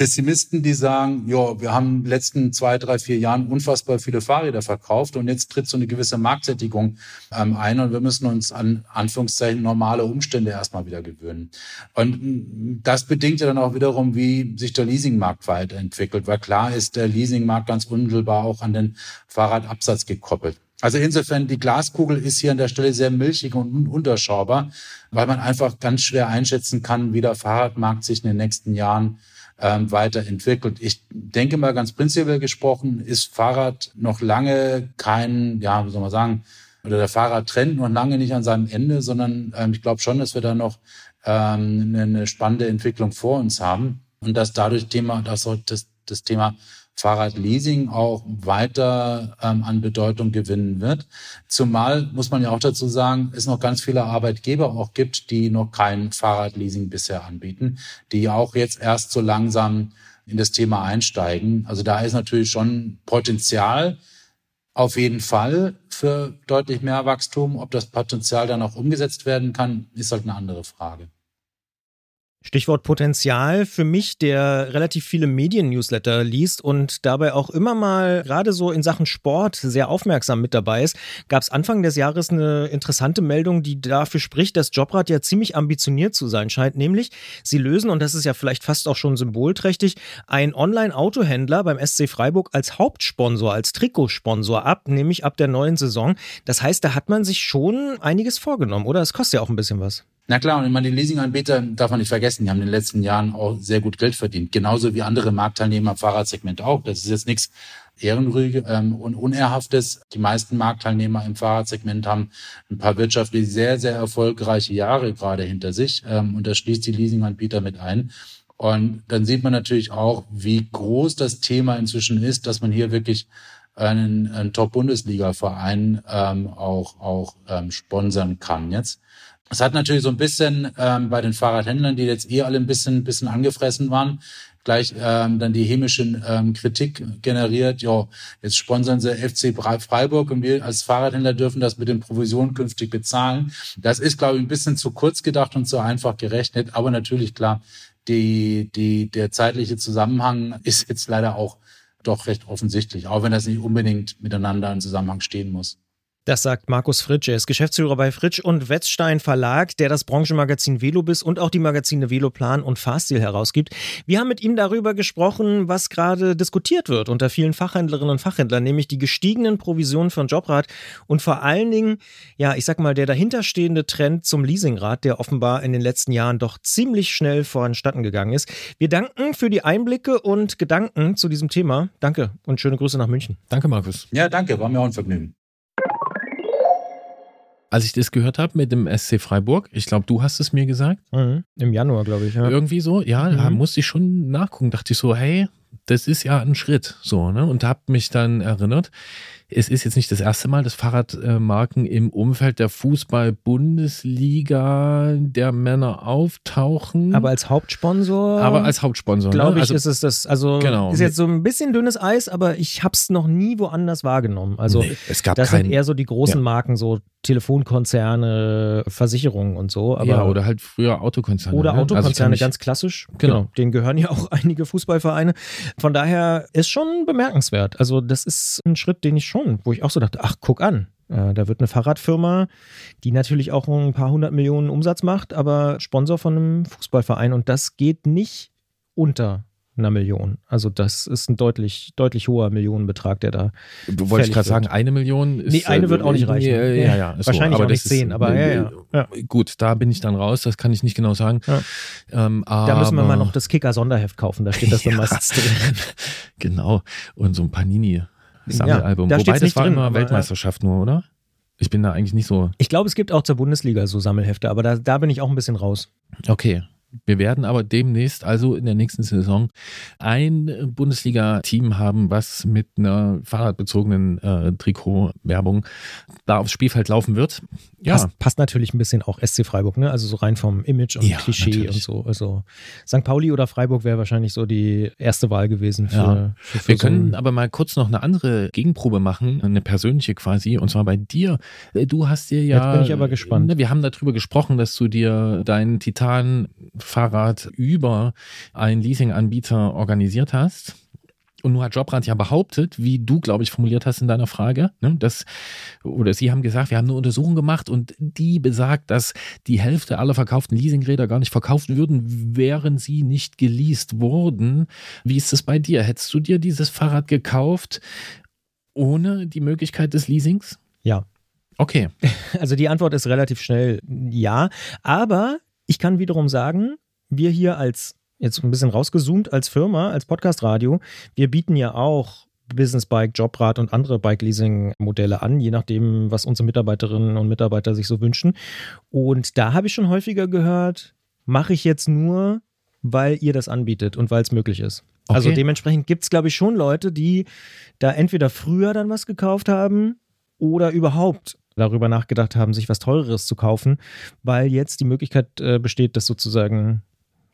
Pessimisten, die sagen, ja, wir haben in den letzten zwei, drei, vier Jahren unfassbar viele Fahrräder verkauft und jetzt tritt so eine gewisse Marktsättigung ähm, ein und wir müssen uns an Anführungszeichen normale Umstände erstmal wieder gewöhnen. Und mm, das bedingt ja dann auch wiederum, wie sich der Leasingmarkt weiterentwickelt, weil klar ist der Leasingmarkt ganz unmittelbar auch an den Fahrradabsatz gekoppelt. Also insofern, die Glaskugel ist hier an der Stelle sehr milchig und unterschaubar, weil man einfach ganz schwer einschätzen kann, wie der Fahrradmarkt sich in den nächsten Jahren ähm, weiterentwickelt. Ich denke mal ganz prinzipiell gesprochen, ist Fahrrad noch lange kein, ja, wie soll man sagen, oder der Fahrradtrend noch lange nicht an seinem Ende, sondern ähm, ich glaube schon, dass wir da noch ähm, eine, spannende Entwicklung vor uns haben und dass dadurch Thema, dass das, das Thema Fahrradleasing auch weiter ähm, an Bedeutung gewinnen wird. Zumal, muss man ja auch dazu sagen, es noch ganz viele Arbeitgeber auch gibt, die noch kein Fahrradleasing bisher anbieten, die auch jetzt erst so langsam in das Thema einsteigen. Also da ist natürlich schon Potenzial auf jeden Fall für deutlich mehr Wachstum. Ob das Potenzial dann auch umgesetzt werden kann, ist halt eine andere Frage. Stichwort Potenzial für mich, der relativ viele Medien-Newsletter liest und dabei auch immer mal gerade so in Sachen Sport sehr aufmerksam mit dabei ist, gab es Anfang des Jahres eine interessante Meldung, die dafür spricht, dass Jobrad ja ziemlich ambitioniert zu sein scheint. Nämlich, sie lösen, und das ist ja vielleicht fast auch schon symbolträchtig, einen Online-Autohändler beim SC Freiburg als Hauptsponsor, als Trikotsponsor ab, nämlich ab der neuen Saison. Das heißt, da hat man sich schon einiges vorgenommen, oder? Es kostet ja auch ein bisschen was. Na klar, und ich meine, die Leasinganbieter darf man nicht vergessen, die haben in den letzten Jahren auch sehr gut Geld verdient. Genauso wie andere Marktteilnehmer im Fahrradsegment auch. Das ist jetzt nichts Ehrenrüge ähm, und Unehrhaftes. Die meisten Marktteilnehmer im Fahrradsegment haben ein paar wirtschaftlich sehr, sehr erfolgreiche Jahre gerade hinter sich. Ähm, und das schließt die Leasinganbieter mit ein. Und dann sieht man natürlich auch, wie groß das Thema inzwischen ist, dass man hier wirklich einen, einen Top-Bundesliga-Verein ähm, auch, auch ähm, sponsern kann jetzt. Es hat natürlich so ein bisschen ähm, bei den Fahrradhändlern, die jetzt eh alle ein bisschen, bisschen angefressen waren, gleich ähm, dann die hämische ähm, Kritik generiert. Ja, jetzt sponsern sie FC Freiburg und wir als Fahrradhändler dürfen das mit den Provisionen künftig bezahlen. Das ist, glaube ich, ein bisschen zu kurz gedacht und zu einfach gerechnet. Aber natürlich klar, die, die, der zeitliche Zusammenhang ist jetzt leider auch doch recht offensichtlich, auch wenn das nicht unbedingt miteinander in Zusammenhang stehen muss. Das sagt Markus Fritsch. Er ist Geschäftsführer bei Fritsch und Wetzstein Verlag, der das Branchenmagazin Velobis und auch die Magazine Veloplan und Fahrstil herausgibt. Wir haben mit ihm darüber gesprochen, was gerade diskutiert wird unter vielen Fachhändlerinnen und Fachhändlern, nämlich die gestiegenen Provisionen von Jobrad und vor allen Dingen, ja, ich sag mal, der dahinterstehende Trend zum Leasingrad, der offenbar in den letzten Jahren doch ziemlich schnell voranstatten gegangen ist. Wir danken für die Einblicke und Gedanken zu diesem Thema. Danke und schöne Grüße nach München. Danke, Markus. Ja, danke. War mir auch ein Vergnügen als ich das gehört habe mit dem SC Freiburg, ich glaube, du hast es mir gesagt. Mhm. Im Januar, glaube ich. Ja. Irgendwie so, ja, mhm. da musste ich schon nachgucken. Dachte ich so, hey, das ist ja ein Schritt, so, ne? Und habe mich dann erinnert, es ist jetzt nicht das erste Mal, dass Fahrradmarken im Umfeld der Fußball-Bundesliga der Männer auftauchen. Aber als Hauptsponsor? Aber als Hauptsponsor. Glaube ne? ich, also, ist es das. Also genau. ist jetzt so ein bisschen dünnes Eis, aber ich habe es noch nie woanders wahrgenommen. Also nee, es gab das kein, sind eher so die großen ja. Marken, so Telefonkonzerne, Versicherungen und so. Ja, oder halt früher Autokonzerne. Oder ne? Autokonzerne, also ganz klassisch. Genau. genau. Denen gehören ja auch einige Fußballvereine. Von daher ist schon bemerkenswert. Also das ist ein Schritt, den ich schon schon, wo ich auch so dachte, ach, guck an. Äh, da wird eine Fahrradfirma, die natürlich auch ein paar hundert Millionen Umsatz macht, aber Sponsor von einem Fußballverein. Und das geht nicht unter einer Million. Also das ist ein deutlich, deutlich hoher Millionenbetrag, der da. Du wolltest gerade sagen, eine Million ist. Nee, eine wird auch nicht reichen. Ja, ja, ja Wahrscheinlich so, aber auch nicht zehn, aber ja, ja, ja, Gut, da bin ich dann raus, das kann ich nicht genau sagen. Ähm, da müssen wir mal noch das Kicker-Sonderheft kaufen, da steht das dann meistens drin. genau. Und so ein Panini. Sammelalbum. Ja, da Wobei das war drin, immer Weltmeisterschaft nur, oder? Ich bin da eigentlich nicht so. Ich glaube, es gibt auch zur Bundesliga so Sammelhefte, aber da, da bin ich auch ein bisschen raus. Okay. Wir werden aber demnächst, also in der nächsten Saison, ein Bundesliga-Team haben, was mit einer fahrradbezogenen äh, Trikot-Werbung da aufs Spielfeld laufen wird. Ja. Passt, passt, natürlich ein bisschen auch SC Freiburg, ne? Also so rein vom Image und ja, Klischee natürlich. und so. Also St. Pauli oder Freiburg wäre wahrscheinlich so die erste Wahl gewesen für. Ja. für, für Wir so können aber mal kurz noch eine andere Gegenprobe machen, eine persönliche quasi, und zwar bei dir. Äh, du hast dir ja. Jetzt bin ich aber gespannt. Ne, wir haben darüber gesprochen, dass du dir deinen Titan Fahrrad über einen Leasinganbieter organisiert hast. Und nur hat Jobrad ja behauptet, wie du, glaube ich, formuliert hast in deiner Frage, ne, dass, oder sie haben gesagt, wir haben eine Untersuchung gemacht und die besagt, dass die Hälfte aller verkauften Leasingräder gar nicht verkauft würden, wären sie nicht geleast worden. Wie ist es bei dir? Hättest du dir dieses Fahrrad gekauft ohne die Möglichkeit des Leasings? Ja. Okay. Also die Antwort ist relativ schnell ja, aber ich kann wiederum sagen, wir hier als, jetzt ein bisschen rausgezoomt, als Firma, als Podcast-Radio, wir bieten ja auch Business Bike, Jobrad und andere Bike-Leasing-Modelle an, je nachdem, was unsere Mitarbeiterinnen und Mitarbeiter sich so wünschen. Und da habe ich schon häufiger gehört, mache ich jetzt nur, weil ihr das anbietet und weil es möglich ist. Okay. Also dementsprechend gibt es, glaube ich, schon Leute, die da entweder früher dann was gekauft haben oder überhaupt darüber nachgedacht haben, sich was Teureres zu kaufen, weil jetzt die Möglichkeit äh, besteht, das sozusagen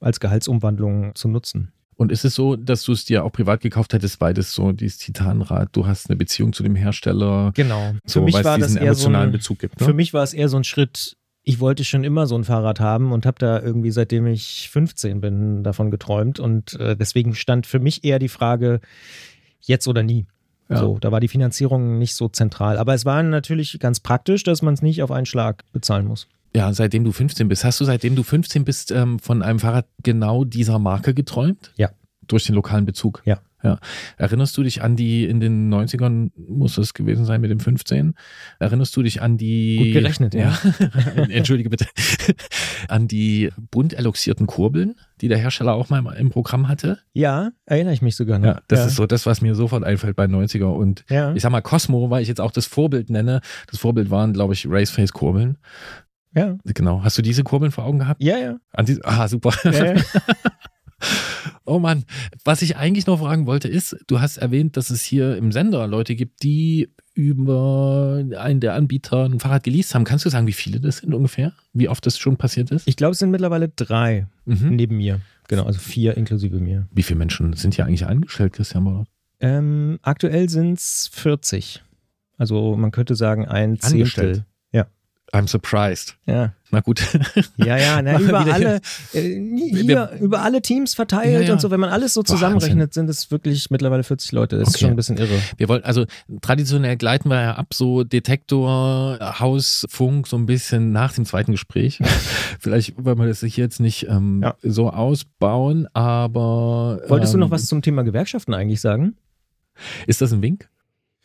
als Gehaltsumwandlung zu nutzen. Und ist es so, dass du es dir auch privat gekauft hättest, weil das so dieses Titanrad, du hast eine Beziehung zu dem Hersteller. Genau. So, für mich war das eher so ein, Bezug gibt. Ne? Für mich war es eher so ein Schritt, ich wollte schon immer so ein Fahrrad haben und habe da irgendwie seitdem ich 15 bin davon geträumt und äh, deswegen stand für mich eher die Frage jetzt oder nie. Ja. So, da war die Finanzierung nicht so zentral, aber es war natürlich ganz praktisch, dass man es nicht auf einen Schlag bezahlen muss. Ja, seitdem du 15 bist. Hast du seitdem du 15 bist ähm, von einem Fahrrad genau dieser Marke geträumt? Ja. Durch den lokalen Bezug? Ja. Ja. Erinnerst du dich an die, in den 90ern muss es gewesen sein mit dem 15? Erinnerst du dich an die. Gut gerechnet, ja. ja. Entschuldige bitte. an die bunt eloxierten Kurbeln, die der Hersteller auch mal im Programm hatte? Ja, erinnere ich mich sogar noch. Ja, das ja. ist so das, was mir sofort einfällt bei 90er. Und ja. ich sag mal, Cosmo, weil ich jetzt auch das Vorbild nenne. Das Vorbild waren, glaube ich, Raceface-Kurbeln. Ja. Genau. Hast du diese Kurbeln vor Augen gehabt? Ja, ja. Die, ah, super. Ja, ja. Oh Mann, was ich eigentlich noch fragen wollte ist, du hast erwähnt, dass es hier im Sender Leute gibt, die über einen der Anbieter ein Fahrrad geleast haben. Kannst du sagen, wie viele das sind ungefähr? Wie oft das schon passiert ist? Ich glaube, es sind mittlerweile drei mhm. neben mir. Genau, also vier inklusive mir. Wie viele Menschen sind hier eigentlich angestellt, Christian Bollert? Ähm, aktuell sind es 40. Also man könnte sagen ein Zehntel. I'm surprised. Ja. Na gut. Ja, ja, na, über alle, äh, hier, über alle Teams verteilt ja, ja. und so. Wenn man alles so zusammenrechnet, sind es wirklich mittlerweile 40 Leute. Das okay. ist schon ein bisschen irre. Wir wollen, also traditionell gleiten wir ja ab, so Detektor, Haus, Funk, so ein bisschen nach dem zweiten Gespräch. Vielleicht wollen wir das hier jetzt nicht ähm, ja. so ausbauen, aber. Wolltest ähm, du noch ähm, was zum Thema Gewerkschaften eigentlich sagen? Ist das ein Wink?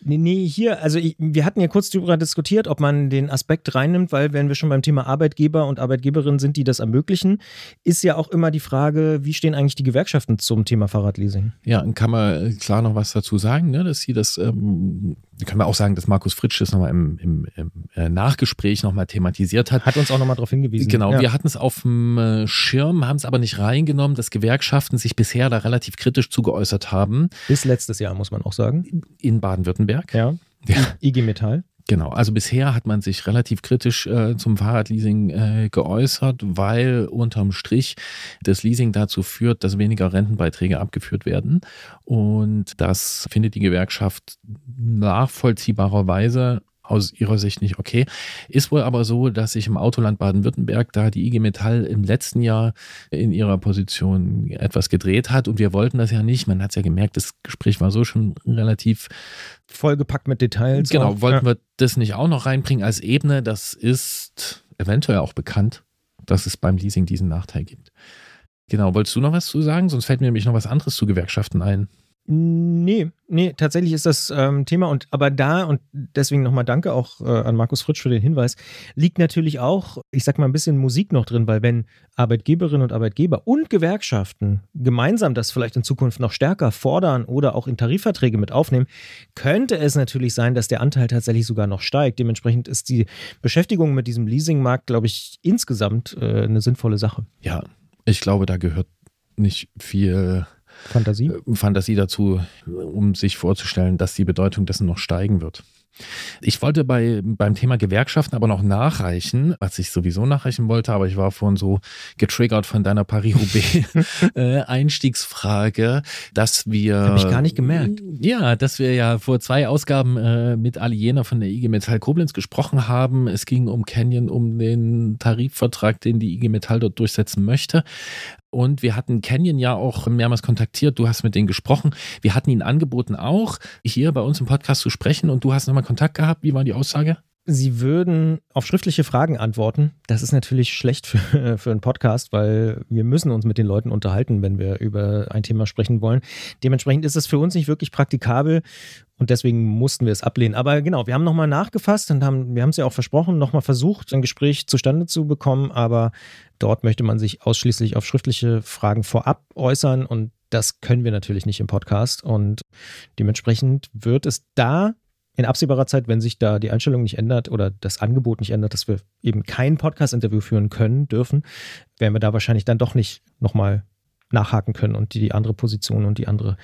Nee, nee, hier, also ich, wir hatten ja kurz darüber diskutiert, ob man den Aspekt reinnimmt, weil wenn wir schon beim Thema Arbeitgeber und Arbeitgeberinnen sind, die das ermöglichen, ist ja auch immer die Frage, wie stehen eigentlich die Gewerkschaften zum Thema Fahrradleasing? Ja, und kann man klar noch was dazu sagen, ne, dass sie das, ähm, können wir auch sagen, dass Markus Fritsch das nochmal im, im, im äh, Nachgespräch nochmal thematisiert hat. Hat uns auch nochmal darauf hingewiesen. Genau, ja. wir hatten es auf dem äh, Schirm, haben es aber nicht reingenommen, dass Gewerkschaften sich bisher da relativ kritisch zugeäußert haben. Bis letztes Jahr, muss man auch sagen. In Baden-Württemberg. Ja. ja. IG Metall. Genau, also bisher hat man sich relativ kritisch äh, zum Fahrradleasing äh, geäußert, weil unterm Strich das Leasing dazu führt, dass weniger Rentenbeiträge abgeführt werden. Und das findet die Gewerkschaft nachvollziehbarerweise aus ihrer Sicht nicht okay. Ist wohl aber so, dass sich im Autoland Baden-Württemberg da die IG Metall im letzten Jahr in ihrer Position etwas gedreht hat und wir wollten das ja nicht. Man hat es ja gemerkt, das Gespräch war so schon relativ vollgepackt mit Details. Genau, auch. wollten ja. wir das nicht auch noch reinbringen als Ebene. Das ist eventuell auch bekannt, dass es beim Leasing diesen Nachteil gibt. Genau, wolltest du noch was zu sagen? Sonst fällt mir nämlich noch was anderes zu Gewerkschaften ein. Nee, nee, tatsächlich ist das ähm, Thema und aber da und deswegen nochmal danke auch äh, an Markus Fritsch für den Hinweis, liegt natürlich auch, ich sag mal, ein bisschen Musik noch drin, weil wenn Arbeitgeberinnen und Arbeitgeber und Gewerkschaften gemeinsam das vielleicht in Zukunft noch stärker fordern oder auch in Tarifverträge mit aufnehmen, könnte es natürlich sein, dass der Anteil tatsächlich sogar noch steigt. Dementsprechend ist die Beschäftigung mit diesem Leasingmarkt, glaube ich, insgesamt äh, eine sinnvolle Sache. Ja, ich glaube, da gehört nicht viel Fantasie? Äh, Fantasie dazu, um sich vorzustellen, dass die Bedeutung dessen noch steigen wird. Ich wollte bei, beim Thema Gewerkschaften aber noch nachreichen, was ich sowieso nachreichen wollte, aber ich war vorhin so getriggert von deiner Paris-Roubaix-Einstiegsfrage, äh, dass wir. Habe ich gar nicht gemerkt. Ja, dass wir ja vor zwei Ausgaben äh, mit Aliena von der IG Metall Koblenz gesprochen haben. Es ging um Canyon, um den Tarifvertrag, den die IG Metall dort durchsetzen möchte. Und wir hatten Canyon ja auch mehrmals kontaktiert. Du hast mit denen gesprochen. Wir hatten ihnen angeboten, auch hier bei uns im Podcast zu sprechen. Und du hast nochmal Kontakt gehabt. Wie war die Aussage? Sie würden auf schriftliche Fragen antworten. Das ist natürlich schlecht für, für einen Podcast, weil wir müssen uns mit den Leuten unterhalten, wenn wir über ein Thema sprechen wollen. Dementsprechend ist es für uns nicht wirklich praktikabel und deswegen mussten wir es ablehnen. Aber genau, wir haben nochmal nachgefasst und haben, wir haben es ja auch versprochen, nochmal versucht, ein Gespräch zustande zu bekommen, aber dort möchte man sich ausschließlich auf schriftliche Fragen vorab äußern und das können wir natürlich nicht im Podcast und dementsprechend wird es da in absehbarer Zeit, wenn sich da die Einstellung nicht ändert oder das Angebot nicht ändert, dass wir eben kein Podcast-Interview führen können, dürfen, werden wir da wahrscheinlich dann doch nicht nochmal nachhaken können und die, die andere Position und die andere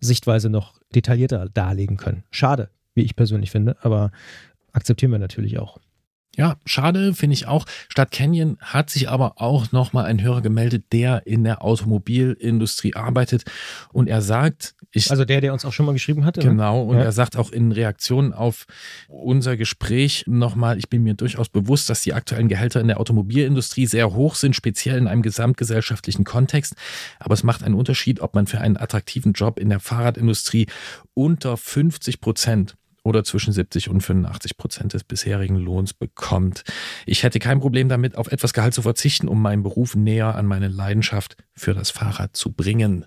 Sichtweise noch detaillierter darlegen können. Schade, wie ich persönlich finde, aber akzeptieren wir natürlich auch. Ja, schade finde ich auch. Stadt Canyon hat sich aber auch nochmal ein Hörer gemeldet, der in der Automobilindustrie arbeitet und er sagt, ich. Also der, der uns auch schon mal geschrieben hatte. Ne? Genau, und ja. er sagt auch in Reaktion auf unser Gespräch nochmal, ich bin mir durchaus bewusst, dass die aktuellen Gehälter in der Automobilindustrie sehr hoch sind, speziell in einem gesamtgesellschaftlichen Kontext. Aber es macht einen Unterschied, ob man für einen attraktiven Job in der Fahrradindustrie unter 50 Prozent oder zwischen 70 und 85 Prozent des bisherigen Lohns bekommt. Ich hätte kein Problem damit, auf etwas Gehalt zu verzichten, um meinen Beruf näher an meine Leidenschaft für das Fahrrad zu bringen.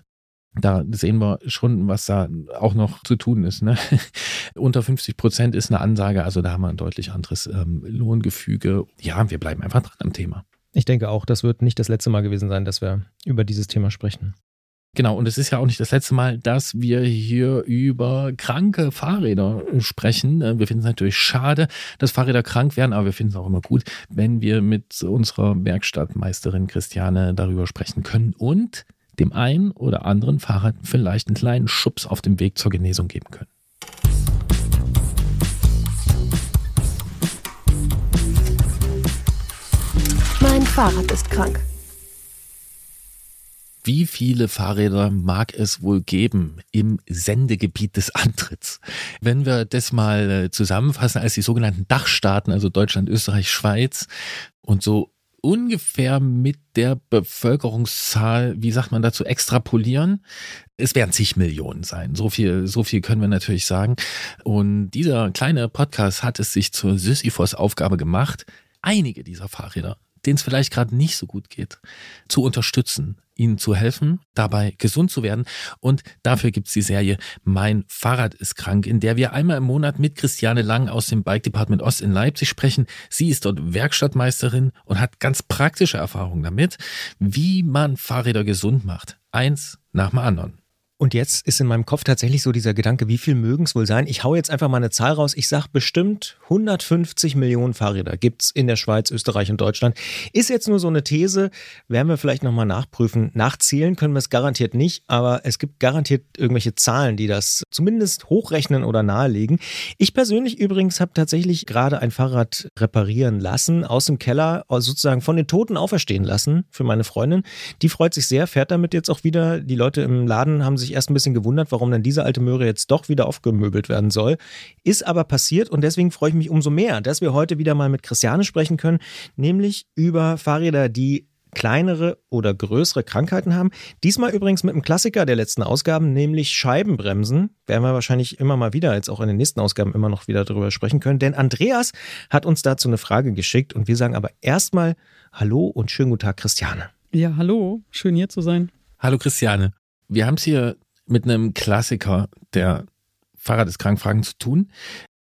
Da sehen wir schon, was da auch noch zu tun ist. Ne? Unter 50 Prozent ist eine Ansage, also da haben wir ein deutlich anderes ähm, Lohngefüge. Ja, wir bleiben einfach dran am Thema. Ich denke auch, das wird nicht das letzte Mal gewesen sein, dass wir über dieses Thema sprechen. Genau, und es ist ja auch nicht das letzte Mal, dass wir hier über kranke Fahrräder sprechen. Äh, wir finden es natürlich schade, dass Fahrräder krank werden, aber wir finden es auch immer gut, wenn wir mit unserer Werkstattmeisterin Christiane darüber sprechen können und dem einen oder anderen Fahrrad vielleicht einen kleinen Schubs auf dem Weg zur Genesung geben können. Mein Fahrrad ist krank wie viele Fahrräder mag es wohl geben im Sendegebiet des Antritts? Wenn wir das mal äh, zusammenfassen als die sogenannten Dachstaaten, also Deutschland, Österreich, Schweiz und so ungefähr mit der Bevölkerungszahl, wie sagt man dazu, extrapolieren. Es werden zig Millionen sein. So viel, so viel können wir natürlich sagen. Und dieser kleine Podcast hat es sich zur Sisyphos-Aufgabe gemacht, einige dieser Fahrräder denen es vielleicht gerade nicht so gut geht, zu unterstützen, ihnen zu helfen, dabei gesund zu werden. Und dafür gibt es die Serie Mein Fahrrad ist krank, in der wir einmal im Monat mit Christiane Lang aus dem Bike Department Ost in Leipzig sprechen. Sie ist dort Werkstattmeisterin und hat ganz praktische Erfahrungen damit, wie man Fahrräder gesund macht. Eins nach dem anderen. Und jetzt ist in meinem Kopf tatsächlich so dieser Gedanke, wie viel mögen es wohl sein? Ich hau jetzt einfach mal eine Zahl raus. Ich sag bestimmt 150 Millionen Fahrräder gibt's in der Schweiz, Österreich und Deutschland. Ist jetzt nur so eine These, werden wir vielleicht nochmal nachprüfen. Nachzählen können wir es garantiert nicht, aber es gibt garantiert irgendwelche Zahlen, die das zumindest hochrechnen oder nahelegen. Ich persönlich übrigens habe tatsächlich gerade ein Fahrrad reparieren lassen, aus dem Keller sozusagen von den Toten auferstehen lassen für meine Freundin. Die freut sich sehr, fährt damit jetzt auch wieder. Die Leute im Laden haben sich sich erst ein bisschen gewundert, warum dann diese alte Möhre jetzt doch wieder aufgemöbelt werden soll. Ist aber passiert und deswegen freue ich mich umso mehr, dass wir heute wieder mal mit Christiane sprechen können, nämlich über Fahrräder, die kleinere oder größere Krankheiten haben. Diesmal übrigens mit einem Klassiker der letzten Ausgaben, nämlich Scheibenbremsen. Werden wir wahrscheinlich immer mal wieder, jetzt auch in den nächsten Ausgaben immer noch wieder darüber sprechen können. Denn Andreas hat uns dazu eine Frage geschickt und wir sagen aber erstmal Hallo und schönen guten Tag, Christiane. Ja, hallo, schön hier zu sein. Hallo Christiane wir haben es hier mit einem Klassiker der Fahrrad ist krank Fragen zu tun,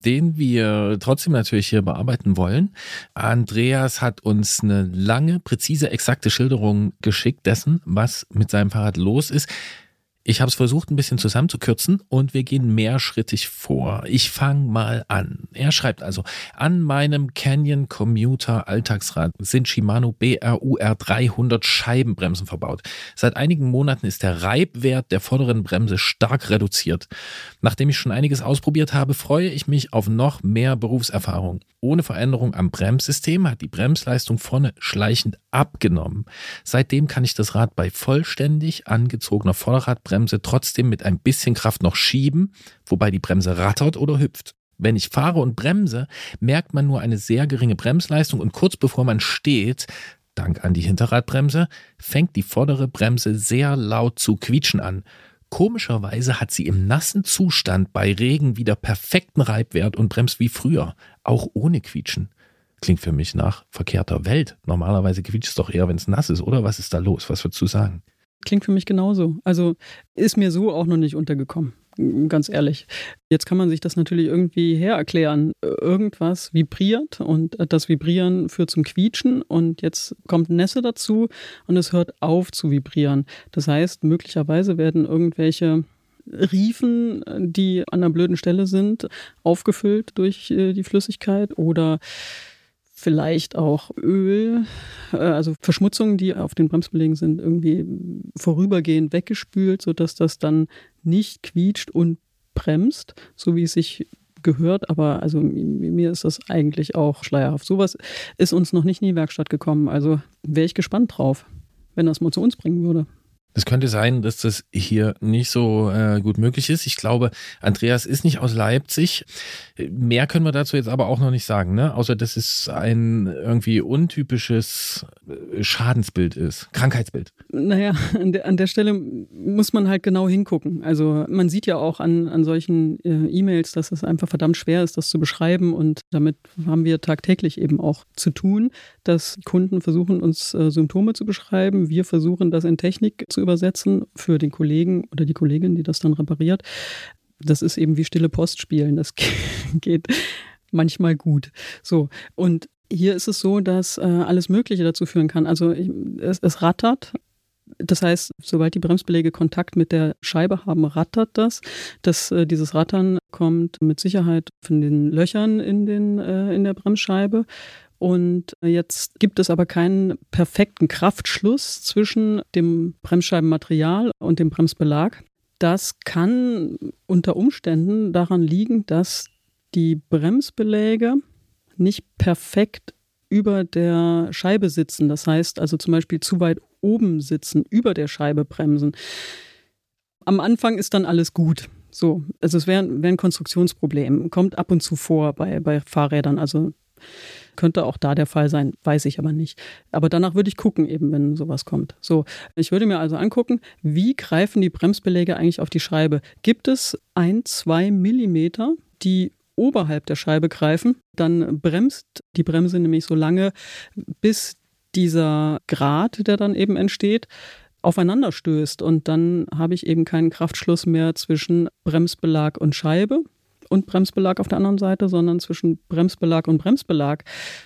den wir trotzdem natürlich hier bearbeiten wollen. Andreas hat uns eine lange, präzise, exakte Schilderung geschickt dessen, was mit seinem Fahrrad los ist. Ich habe es versucht, ein bisschen zusammenzukürzen und wir gehen mehrschrittig vor. Ich fange mal an. Er schreibt also, an meinem Canyon Commuter Alltagsrad sind Shimano BRUR 300 Scheibenbremsen verbaut. Seit einigen Monaten ist der Reibwert der vorderen Bremse stark reduziert. Nachdem ich schon einiges ausprobiert habe, freue ich mich auf noch mehr Berufserfahrung. Ohne Veränderung am Bremssystem hat die Bremsleistung vorne schleichend abgenommen. Seitdem kann ich das Rad bei vollständig angezogener Vorderradbremse Bremse trotzdem mit ein bisschen Kraft noch schieben, wobei die Bremse rattert oder hüpft. Wenn ich fahre und bremse, merkt man nur eine sehr geringe Bremsleistung und kurz bevor man steht, dank an die Hinterradbremse, fängt die vordere Bremse sehr laut zu quietschen an. Komischerweise hat sie im nassen Zustand bei Regen wieder perfekten Reibwert und bremst wie früher, auch ohne Quietschen. Klingt für mich nach verkehrter Welt. Normalerweise quietscht es doch eher, wenn es nass ist, oder? Was ist da los? Was würdest du sagen? Klingt für mich genauso. Also ist mir so auch noch nicht untergekommen. Ganz ehrlich. Jetzt kann man sich das natürlich irgendwie hererklären. Irgendwas vibriert und das Vibrieren führt zum Quietschen und jetzt kommt Nässe dazu und es hört auf zu vibrieren. Das heißt, möglicherweise werden irgendwelche Riefen, die an einer blöden Stelle sind, aufgefüllt durch äh, die Flüssigkeit oder vielleicht auch Öl, äh, also Verschmutzungen, die auf den Bremsbelägen sind, irgendwie vorübergehend weggespült, sodass das dann nicht quietscht und bremst, so wie es sich gehört, aber also mir ist das eigentlich auch schleierhaft. Sowas ist uns noch nicht in die Werkstatt gekommen, also wäre ich gespannt drauf, wenn das mal zu uns bringen würde. Es könnte sein, dass das hier nicht so äh, gut möglich ist. Ich glaube, Andreas ist nicht aus Leipzig. Mehr können wir dazu jetzt aber auch noch nicht sagen, ne? Außer dass es ein irgendwie untypisches äh, Schadensbild ist, Krankheitsbild. Naja, an der, an der Stelle muss man halt genau hingucken. Also man sieht ja auch an, an solchen äh, E-Mails, dass es einfach verdammt schwer ist, das zu beschreiben. Und damit haben wir tagtäglich eben auch zu tun, dass Kunden versuchen, uns äh, Symptome zu beschreiben. Wir versuchen, das in Technik zu übersetzen für den Kollegen oder die Kollegin, die das dann repariert. Das ist eben wie stille Post spielen. Das geht manchmal gut. So. Und hier ist es so, dass äh, alles Mögliche dazu führen kann. Also es, es rattert, das heißt, sobald die Bremsbeläge Kontakt mit der Scheibe haben, rattert das. das äh, dieses Rattern kommt mit Sicherheit von den Löchern in, den, äh, in der Bremsscheibe. Und jetzt gibt es aber keinen perfekten Kraftschluss zwischen dem Bremsscheibenmaterial und dem Bremsbelag. Das kann unter Umständen daran liegen, dass die Bremsbeläge nicht perfekt über der Scheibe sitzen. Das heißt also zum Beispiel zu weit oben sitzen, über der Scheibe bremsen. Am Anfang ist dann alles gut. So, also es wäre wär ein Konstruktionsproblem. Kommt ab und zu vor bei, bei Fahrrädern. Also könnte auch da der Fall sein, weiß ich aber nicht. Aber danach würde ich gucken, eben wenn sowas kommt. So, ich würde mir also angucken, wie greifen die Bremsbeläge eigentlich auf die Scheibe? Gibt es ein, zwei Millimeter, die oberhalb der Scheibe greifen, dann bremst die Bremse nämlich so lange, bis dieser Grad, der dann eben entsteht, aufeinander stößt. Und dann habe ich eben keinen Kraftschluss mehr zwischen Bremsbelag und Scheibe und Bremsbelag auf der anderen Seite, sondern zwischen Bremsbelag und Bremsbelag.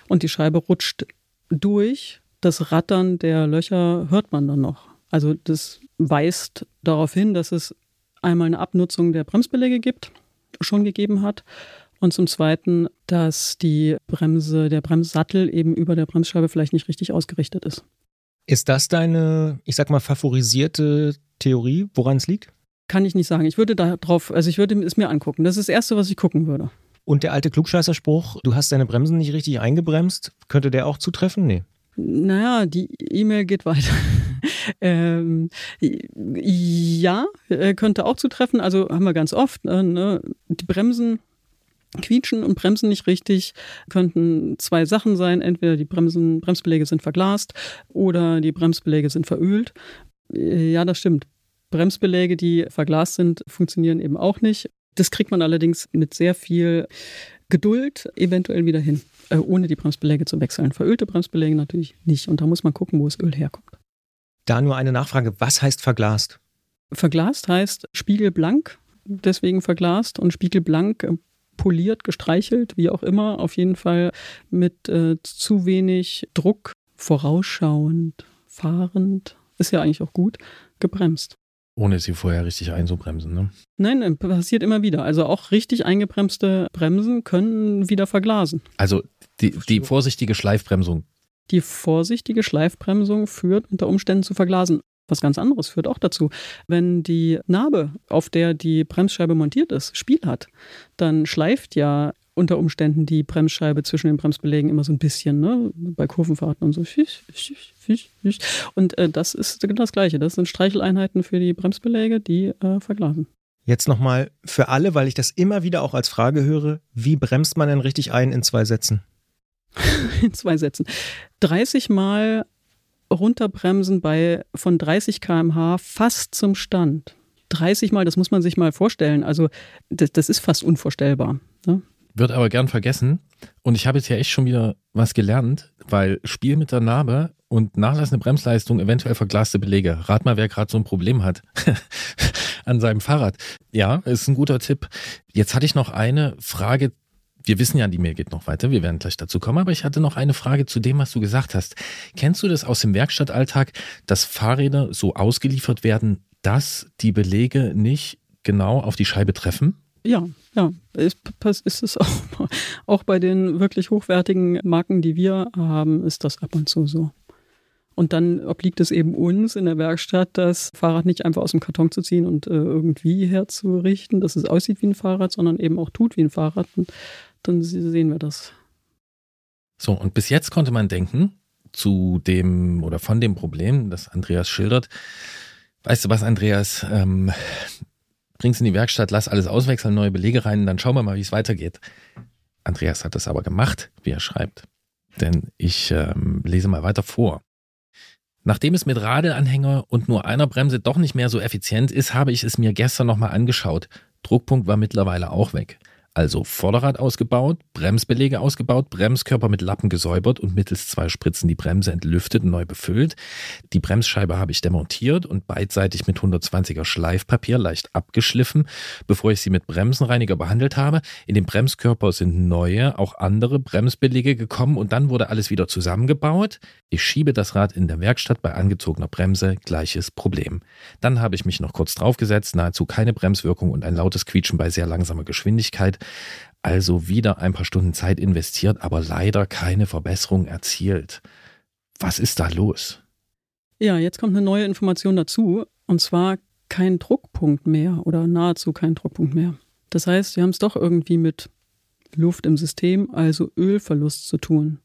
Und die Scheibe rutscht durch. Das Rattern der Löcher hört man dann noch. Also das weist darauf hin, dass es einmal eine Abnutzung der Bremsbeläge gibt, schon gegeben hat. Und zum Zweiten, dass die Bremse, der Bremssattel eben über der Bremsscheibe vielleicht nicht richtig ausgerichtet ist. Ist das deine, ich sag mal, favorisierte Theorie, woran es liegt? Kann ich nicht sagen. Ich würde da drauf, also ich würde es mir angucken. Das ist das Erste, was ich gucken würde. Und der alte Klugscheißerspruch, du hast deine Bremsen nicht richtig eingebremst, könnte der auch zutreffen? Nee. Naja, die E-Mail geht weiter. ähm, ja, äh, könnte auch zutreffen. Also haben wir ganz oft. Äh, ne? Die Bremsen quietschen und bremsen nicht richtig. Könnten zwei Sachen sein. Entweder die Bremsen, Bremsbeläge sind verglast oder die Bremsbeläge sind verölt. Äh, ja, das stimmt. Bremsbeläge, die verglast sind, funktionieren eben auch nicht. Das kriegt man allerdings mit sehr viel Geduld eventuell wieder hin, äh, ohne die Bremsbeläge zu wechseln. Verölte Bremsbeläge natürlich nicht. Und da muss man gucken, wo das Öl herkommt. Da nur eine Nachfrage. Was heißt verglast? Verglast heißt spiegelblank, deswegen verglast und spiegelblank äh, poliert, gestreichelt, wie auch immer. Auf jeden Fall mit äh, zu wenig Druck, vorausschauend, fahrend, ist ja eigentlich auch gut, gebremst. Ohne sie vorher richtig einzubremsen, ne? Nein, passiert immer wieder. Also auch richtig eingebremste Bremsen können wieder verglasen. Also die, die vorsichtige Schleifbremsung. Die vorsichtige Schleifbremsung führt unter Umständen zu Verglasen. Was ganz anderes führt auch dazu. Wenn die Narbe, auf der die Bremsscheibe montiert ist, Spiel hat, dann schleift ja unter Umständen die Bremsscheibe zwischen den Bremsbelägen immer so ein bisschen, ne? bei Kurvenfahrten und so. Und äh, das ist genau das Gleiche. Das sind Streicheleinheiten für die Bremsbeläge, die äh, verglasen. Jetzt nochmal für alle, weil ich das immer wieder auch als Frage höre, wie bremst man denn richtig ein in zwei Sätzen? in zwei Sätzen. 30 Mal runterbremsen bei von 30 km/h fast zum Stand. 30 Mal, das muss man sich mal vorstellen. Also das, das ist fast unvorstellbar. Ne? Wird aber gern vergessen. Und ich habe jetzt ja echt schon wieder was gelernt, weil Spiel mit der Narbe und nachlassende Bremsleistung, eventuell verglaste Belege. Rat mal, wer gerade so ein Problem hat an seinem Fahrrad. Ja, ist ein guter Tipp. Jetzt hatte ich noch eine Frage. Wir wissen ja, die Mail geht noch weiter. Wir werden gleich dazu kommen. Aber ich hatte noch eine Frage zu dem, was du gesagt hast. Kennst du das aus dem Werkstattalltag, dass Fahrräder so ausgeliefert werden, dass die Belege nicht genau auf die Scheibe treffen? Ja, ja, ist, ist es auch, auch bei den wirklich hochwertigen Marken, die wir haben, ist das ab und zu so. Und dann obliegt es eben uns in der Werkstatt, das Fahrrad nicht einfach aus dem Karton zu ziehen und äh, irgendwie herzurichten, dass es aussieht wie ein Fahrrad, sondern eben auch tut wie ein Fahrrad. Und dann sehen wir das. So, und bis jetzt konnte man denken, zu dem oder von dem Problem, das Andreas schildert. Weißt du was, Andreas? Ähm, bring's in die Werkstatt, lass alles auswechseln, neue Belege rein, dann schauen wir mal, wie es weitergeht. Andreas hat das aber gemacht, wie er schreibt. Denn ich ähm, lese mal weiter vor. Nachdem es mit Radelanhänger und nur einer Bremse doch nicht mehr so effizient ist, habe ich es mir gestern nochmal angeschaut. Druckpunkt war mittlerweile auch weg. Also Vorderrad ausgebaut, Bremsbeläge ausgebaut, Bremskörper mit Lappen gesäubert und mittels zwei Spritzen die Bremse entlüftet und neu befüllt. Die Bremsscheibe habe ich demontiert und beidseitig mit 120er Schleifpapier leicht abgeschliffen, bevor ich sie mit Bremsenreiniger behandelt habe. In den Bremskörper sind neue, auch andere Bremsbeläge gekommen und dann wurde alles wieder zusammengebaut. Ich schiebe das Rad in der Werkstatt bei angezogener Bremse, gleiches Problem. Dann habe ich mich noch kurz draufgesetzt, nahezu keine Bremswirkung und ein lautes Quietschen bei sehr langsamer Geschwindigkeit. Also wieder ein paar Stunden Zeit investiert, aber leider keine Verbesserung erzielt. Was ist da los? Ja, jetzt kommt eine neue Information dazu, und zwar kein Druckpunkt mehr oder nahezu kein Druckpunkt mehr. Das heißt, wir haben es doch irgendwie mit Luft im System, also Ölverlust zu tun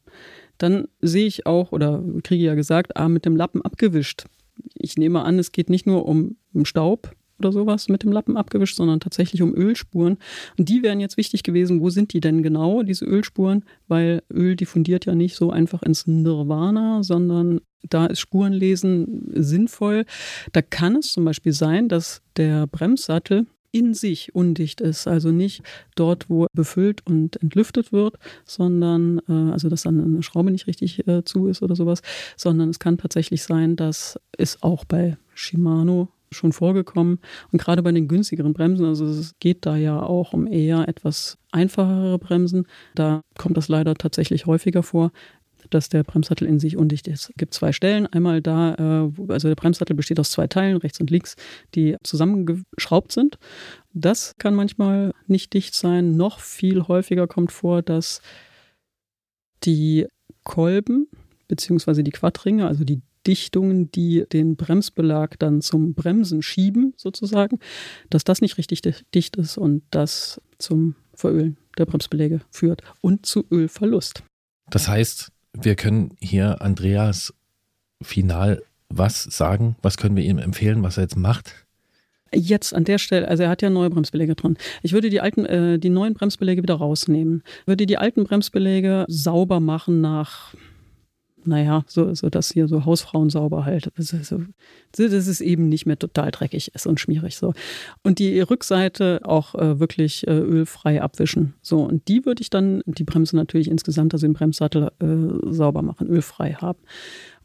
dann sehe ich auch oder kriege ja gesagt, ah, mit dem Lappen abgewischt. Ich nehme an, es geht nicht nur um, um Staub oder sowas mit dem Lappen abgewischt, sondern tatsächlich um Ölspuren. Und die wären jetzt wichtig gewesen. Wo sind die denn genau, diese Ölspuren? Weil Öl diffundiert ja nicht so einfach ins Nirvana, sondern da ist Spurenlesen sinnvoll. Da kann es zum Beispiel sein, dass der Bremssattel in sich undicht ist. Also nicht dort, wo befüllt und entlüftet wird, sondern, äh, also dass dann eine Schraube nicht richtig äh, zu ist oder sowas, sondern es kann tatsächlich sein, dass es auch bei Shimano schon vorgekommen. Und gerade bei den günstigeren Bremsen, also es geht da ja auch um eher etwas einfachere Bremsen, da kommt das leider tatsächlich häufiger vor, dass der Bremssattel in sich undicht ist. Es gibt zwei Stellen. Einmal da, äh, also der Bremssattel besteht aus zwei Teilen, rechts und links, die zusammengeschraubt sind. Das kann manchmal nicht dicht sein. Noch viel häufiger kommt vor, dass die Kolben beziehungsweise die Quadringe, also die Dichtungen, die den Bremsbelag dann zum Bremsen schieben, sozusagen, dass das nicht richtig dicht ist und das zum Verölen der Bremsbeläge führt und zu Ölverlust. Das heißt, wir können hier Andreas final was sagen? Was können wir ihm empfehlen, was er jetzt macht? Jetzt an der Stelle, also er hat ja neue Bremsbeläge drin. Ich würde die alten, äh, die neuen Bremsbeläge wieder rausnehmen. Würde die alten Bremsbeläge sauber machen nach naja, so, so dass hier so Hausfrauen sauber halt. Ist, so, dass es eben nicht mehr total dreckig ist und schmierig so. Und die Rückseite auch äh, wirklich äh, ölfrei abwischen. So, und die würde ich dann, die Bremse natürlich insgesamt, also den Bremssattel äh, sauber machen, ölfrei haben.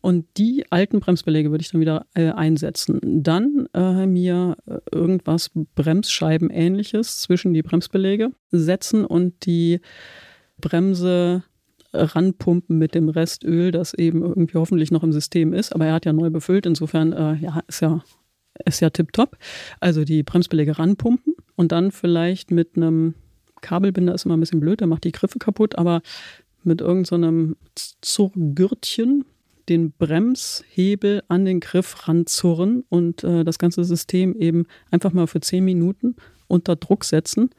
Und die alten Bremsbeläge würde ich dann wieder äh, einsetzen. Dann äh, mir äh, irgendwas Bremsscheiben ähnliches zwischen die Bremsbeläge setzen und die Bremse ranpumpen mit dem Restöl, das eben irgendwie hoffentlich noch im System ist. Aber er hat ja neu befüllt, insofern äh, ja, ist ja, ist ja tipptopp. Also die Bremsbeläge ranpumpen und dann vielleicht mit einem Kabelbinder ist immer ein bisschen blöd, der macht die Griffe kaputt, aber mit irgendeinem so Zurgürtchen den Bremshebel an den Griff ranzurren und äh, das ganze System eben einfach mal für zehn Minuten unter Druck setzen,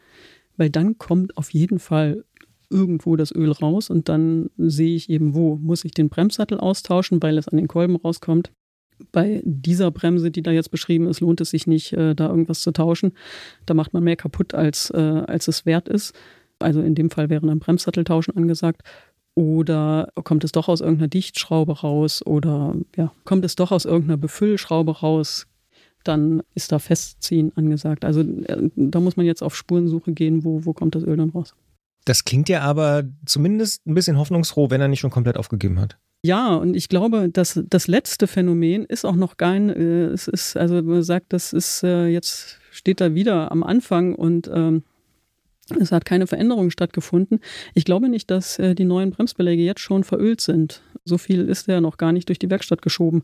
weil dann kommt auf jeden Fall irgendwo das Öl raus und dann sehe ich eben, wo muss ich den Bremssattel austauschen, weil es an den Kolben rauskommt. Bei dieser Bremse, die da jetzt beschrieben ist, lohnt es sich nicht, äh, da irgendwas zu tauschen. Da macht man mehr kaputt, als, äh, als es wert ist. Also in dem Fall wäre ein Bremssatteltauschen angesagt. Oder kommt es doch aus irgendeiner Dichtschraube raus? Oder ja, kommt es doch aus irgendeiner Befüllschraube raus? Dann ist da Festziehen angesagt. Also äh, da muss man jetzt auf Spurensuche gehen, wo, wo kommt das Öl dann raus. Das klingt ja aber zumindest ein bisschen hoffnungsfroh, wenn er nicht schon komplett aufgegeben hat. Ja, und ich glaube, dass das letzte Phänomen ist auch noch kein, äh, es ist, also man sagt, das ist äh, jetzt steht da wieder am Anfang und ähm, Es hat keine Veränderung stattgefunden. Ich glaube nicht, dass äh, die neuen Bremsbeläge jetzt schon verölt sind. So viel ist ja noch gar nicht durch die Werkstatt geschoben,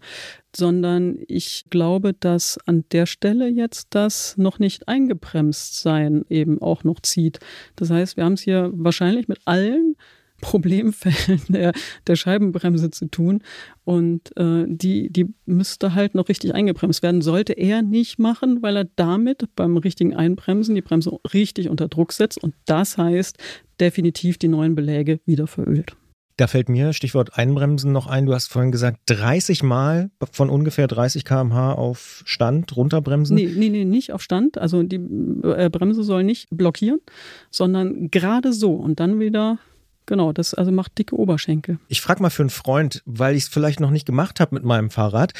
sondern ich glaube, dass an der Stelle jetzt das noch nicht eingebremst sein eben auch noch zieht. Das heißt, wir haben es hier wahrscheinlich mit allen Problemfällen der, der Scheibenbremse zu tun. Und äh, die, die müsste halt noch richtig eingebremst werden. Sollte er nicht machen, weil er damit beim richtigen Einbremsen die Bremse richtig unter Druck setzt. Und das heißt definitiv die neuen Beläge wieder verölt. Da fällt mir Stichwort Einbremsen noch ein. Du hast vorhin gesagt, 30 Mal von ungefähr 30 km/h auf Stand runterbremsen. Nee, nee, nee, nicht auf Stand. Also die äh, Bremse soll nicht blockieren, sondern gerade so und dann wieder Genau, das also macht dicke Oberschenkel. Ich frage mal für einen Freund, weil ich es vielleicht noch nicht gemacht habe mit meinem Fahrrad.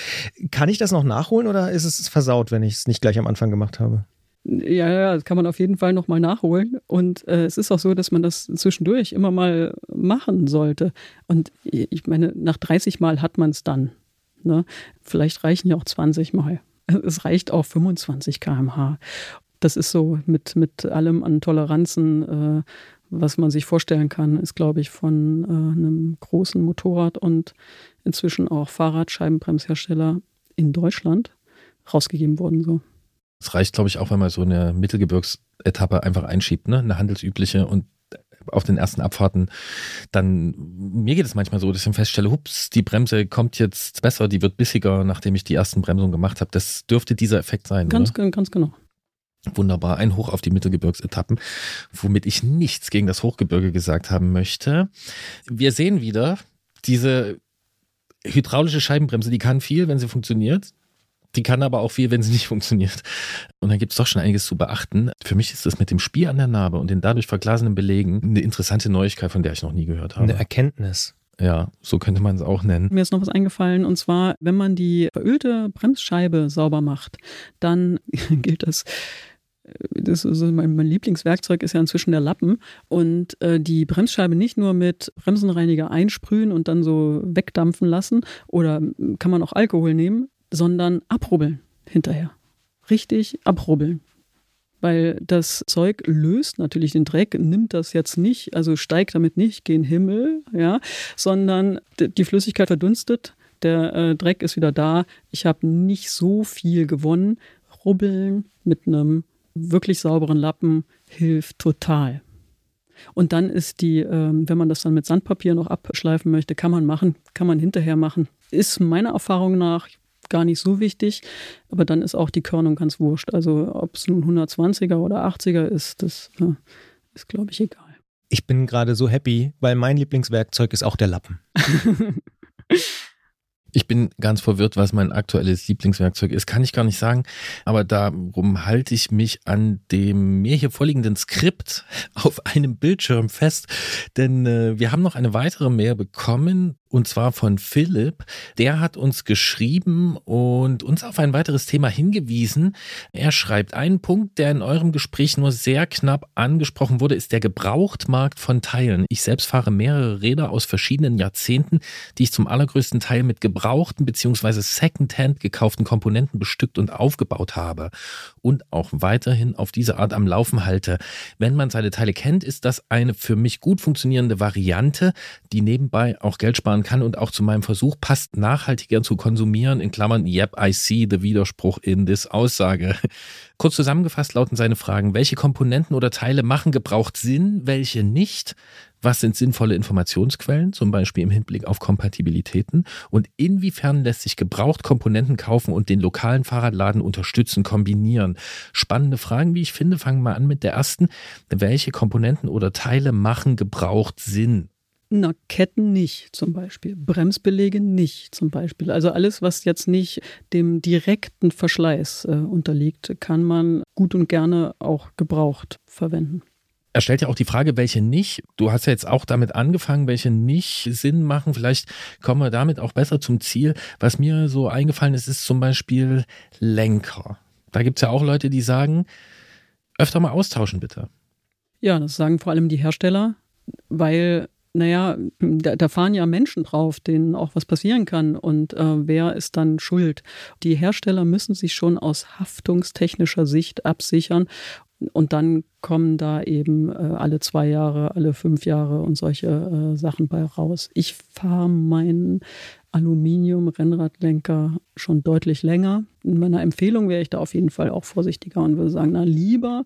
Kann ich das noch nachholen oder ist es versaut, wenn ich es nicht gleich am Anfang gemacht habe? Ja, ja, das kann man auf jeden Fall nochmal nachholen. Und äh, es ist auch so, dass man das zwischendurch immer mal machen sollte. Und ich meine, nach 30 Mal hat man es dann. Ne? Vielleicht reichen ja auch 20 Mal. Es reicht auch 25 km/h. Das ist so mit, mit allem an Toleranzen. Äh, was man sich vorstellen kann, ist, glaube ich, von äh, einem großen Motorrad und inzwischen auch Fahrradscheibenbremshersteller in Deutschland rausgegeben worden. So. Es reicht, glaube ich, auch, wenn man so eine Mittelgebirgsetappe einfach einschiebt, ne? eine handelsübliche und auf den ersten Abfahrten, dann, mir geht es manchmal so, dass ich feststelle, hups, die Bremse kommt jetzt besser, die wird bissiger, nachdem ich die ersten Bremsungen gemacht habe. Das dürfte dieser Effekt sein. Ganz, oder? ganz genau. Wunderbar, ein Hoch auf die Mittelgebirgsetappen, womit ich nichts gegen das Hochgebirge gesagt haben möchte. Wir sehen wieder, diese hydraulische Scheibenbremse, die kann viel, wenn sie funktioniert. Die kann aber auch viel, wenn sie nicht funktioniert. Und da gibt es doch schon einiges zu beachten. Für mich ist das mit dem Spiel an der Narbe und den dadurch verglasenen Belegen eine interessante Neuigkeit, von der ich noch nie gehört habe. Eine Erkenntnis. Ja, so könnte man es auch nennen. Mir ist noch was eingefallen und zwar, wenn man die verölte Bremsscheibe sauber macht, dann gilt das das ist mein, mein, Lieblingswerkzeug ist ja inzwischen der Lappen und äh, die Bremsscheibe nicht nur mit Bremsenreiniger einsprühen und dann so wegdampfen lassen oder kann man auch Alkohol nehmen, sondern abrubbeln hinterher. Richtig abrubbeln. Weil das Zeug löst natürlich den Dreck, nimmt das jetzt nicht, also steigt damit nicht gen Himmel, ja, sondern die Flüssigkeit verdunstet, der äh, Dreck ist wieder da. Ich habe nicht so viel gewonnen. Rubbeln mit einem wirklich sauberen Lappen hilft total. Und dann ist die, ähm, wenn man das dann mit Sandpapier noch abschleifen möchte, kann man machen, kann man hinterher machen. Ist meiner Erfahrung nach gar nicht so wichtig, aber dann ist auch die Körnung ganz wurscht. Also ob es nun 120er oder 80er ist, das äh, ist, glaube ich, egal. Ich bin gerade so happy, weil mein Lieblingswerkzeug ist auch der Lappen. Ich bin ganz verwirrt, was mein aktuelles Lieblingswerkzeug ist. Kann ich gar nicht sagen. Aber darum halte ich mich an dem mir hier vorliegenden Skript auf einem Bildschirm fest. Denn äh, wir haben noch eine weitere Mail bekommen und zwar von Philipp. Der hat uns geschrieben und uns auf ein weiteres Thema hingewiesen. Er schreibt, ein Punkt, der in eurem Gespräch nur sehr knapp angesprochen wurde, ist der Gebrauchtmarkt von Teilen. Ich selbst fahre mehrere Räder aus verschiedenen Jahrzehnten, die ich zum allergrößten Teil mit gebrauchten bzw. Secondhand gekauften Komponenten bestückt und aufgebaut habe und auch weiterhin auf diese Art am Laufen halte. Wenn man seine Teile kennt, ist das eine für mich gut funktionierende Variante, die nebenbei auch Geld sparen kann und auch zu meinem Versuch passt, nachhaltiger zu konsumieren. In Klammern, yep, I see the Widerspruch in this Aussage. Kurz zusammengefasst lauten seine Fragen, welche Komponenten oder Teile machen gebraucht Sinn, welche nicht? Was sind sinnvolle Informationsquellen, zum Beispiel im Hinblick auf Kompatibilitäten? Und inwiefern lässt sich gebraucht Komponenten kaufen und den lokalen Fahrradladen unterstützen, kombinieren? Spannende Fragen, wie ich finde. Fangen wir an mit der ersten. Welche Komponenten oder Teile machen gebraucht Sinn? Na, Ketten nicht zum Beispiel, Bremsbelege nicht zum Beispiel. Also alles, was jetzt nicht dem direkten Verschleiß äh, unterliegt, kann man gut und gerne auch gebraucht verwenden. Er stellt ja auch die Frage, welche nicht. Du hast ja jetzt auch damit angefangen, welche nicht Sinn machen. Vielleicht kommen wir damit auch besser zum Ziel. Was mir so eingefallen ist, ist zum Beispiel Lenker. Da gibt es ja auch Leute, die sagen, öfter mal austauschen bitte. Ja, das sagen vor allem die Hersteller, weil naja, da, da, fahren ja Menschen drauf, denen auch was passieren kann. Und äh, wer ist dann schuld? Die Hersteller müssen sich schon aus haftungstechnischer Sicht absichern Und dann kommen da eben äh, alle zwei Jahre, alle fünf Jahre und solche äh, Sachen bei raus. Ich fahre meinen Aluminium-Rennradlenker schon deutlich länger. In meiner Empfehlung wäre ich da auf jeden Fall auch vorsichtiger und würde sagen, na lieber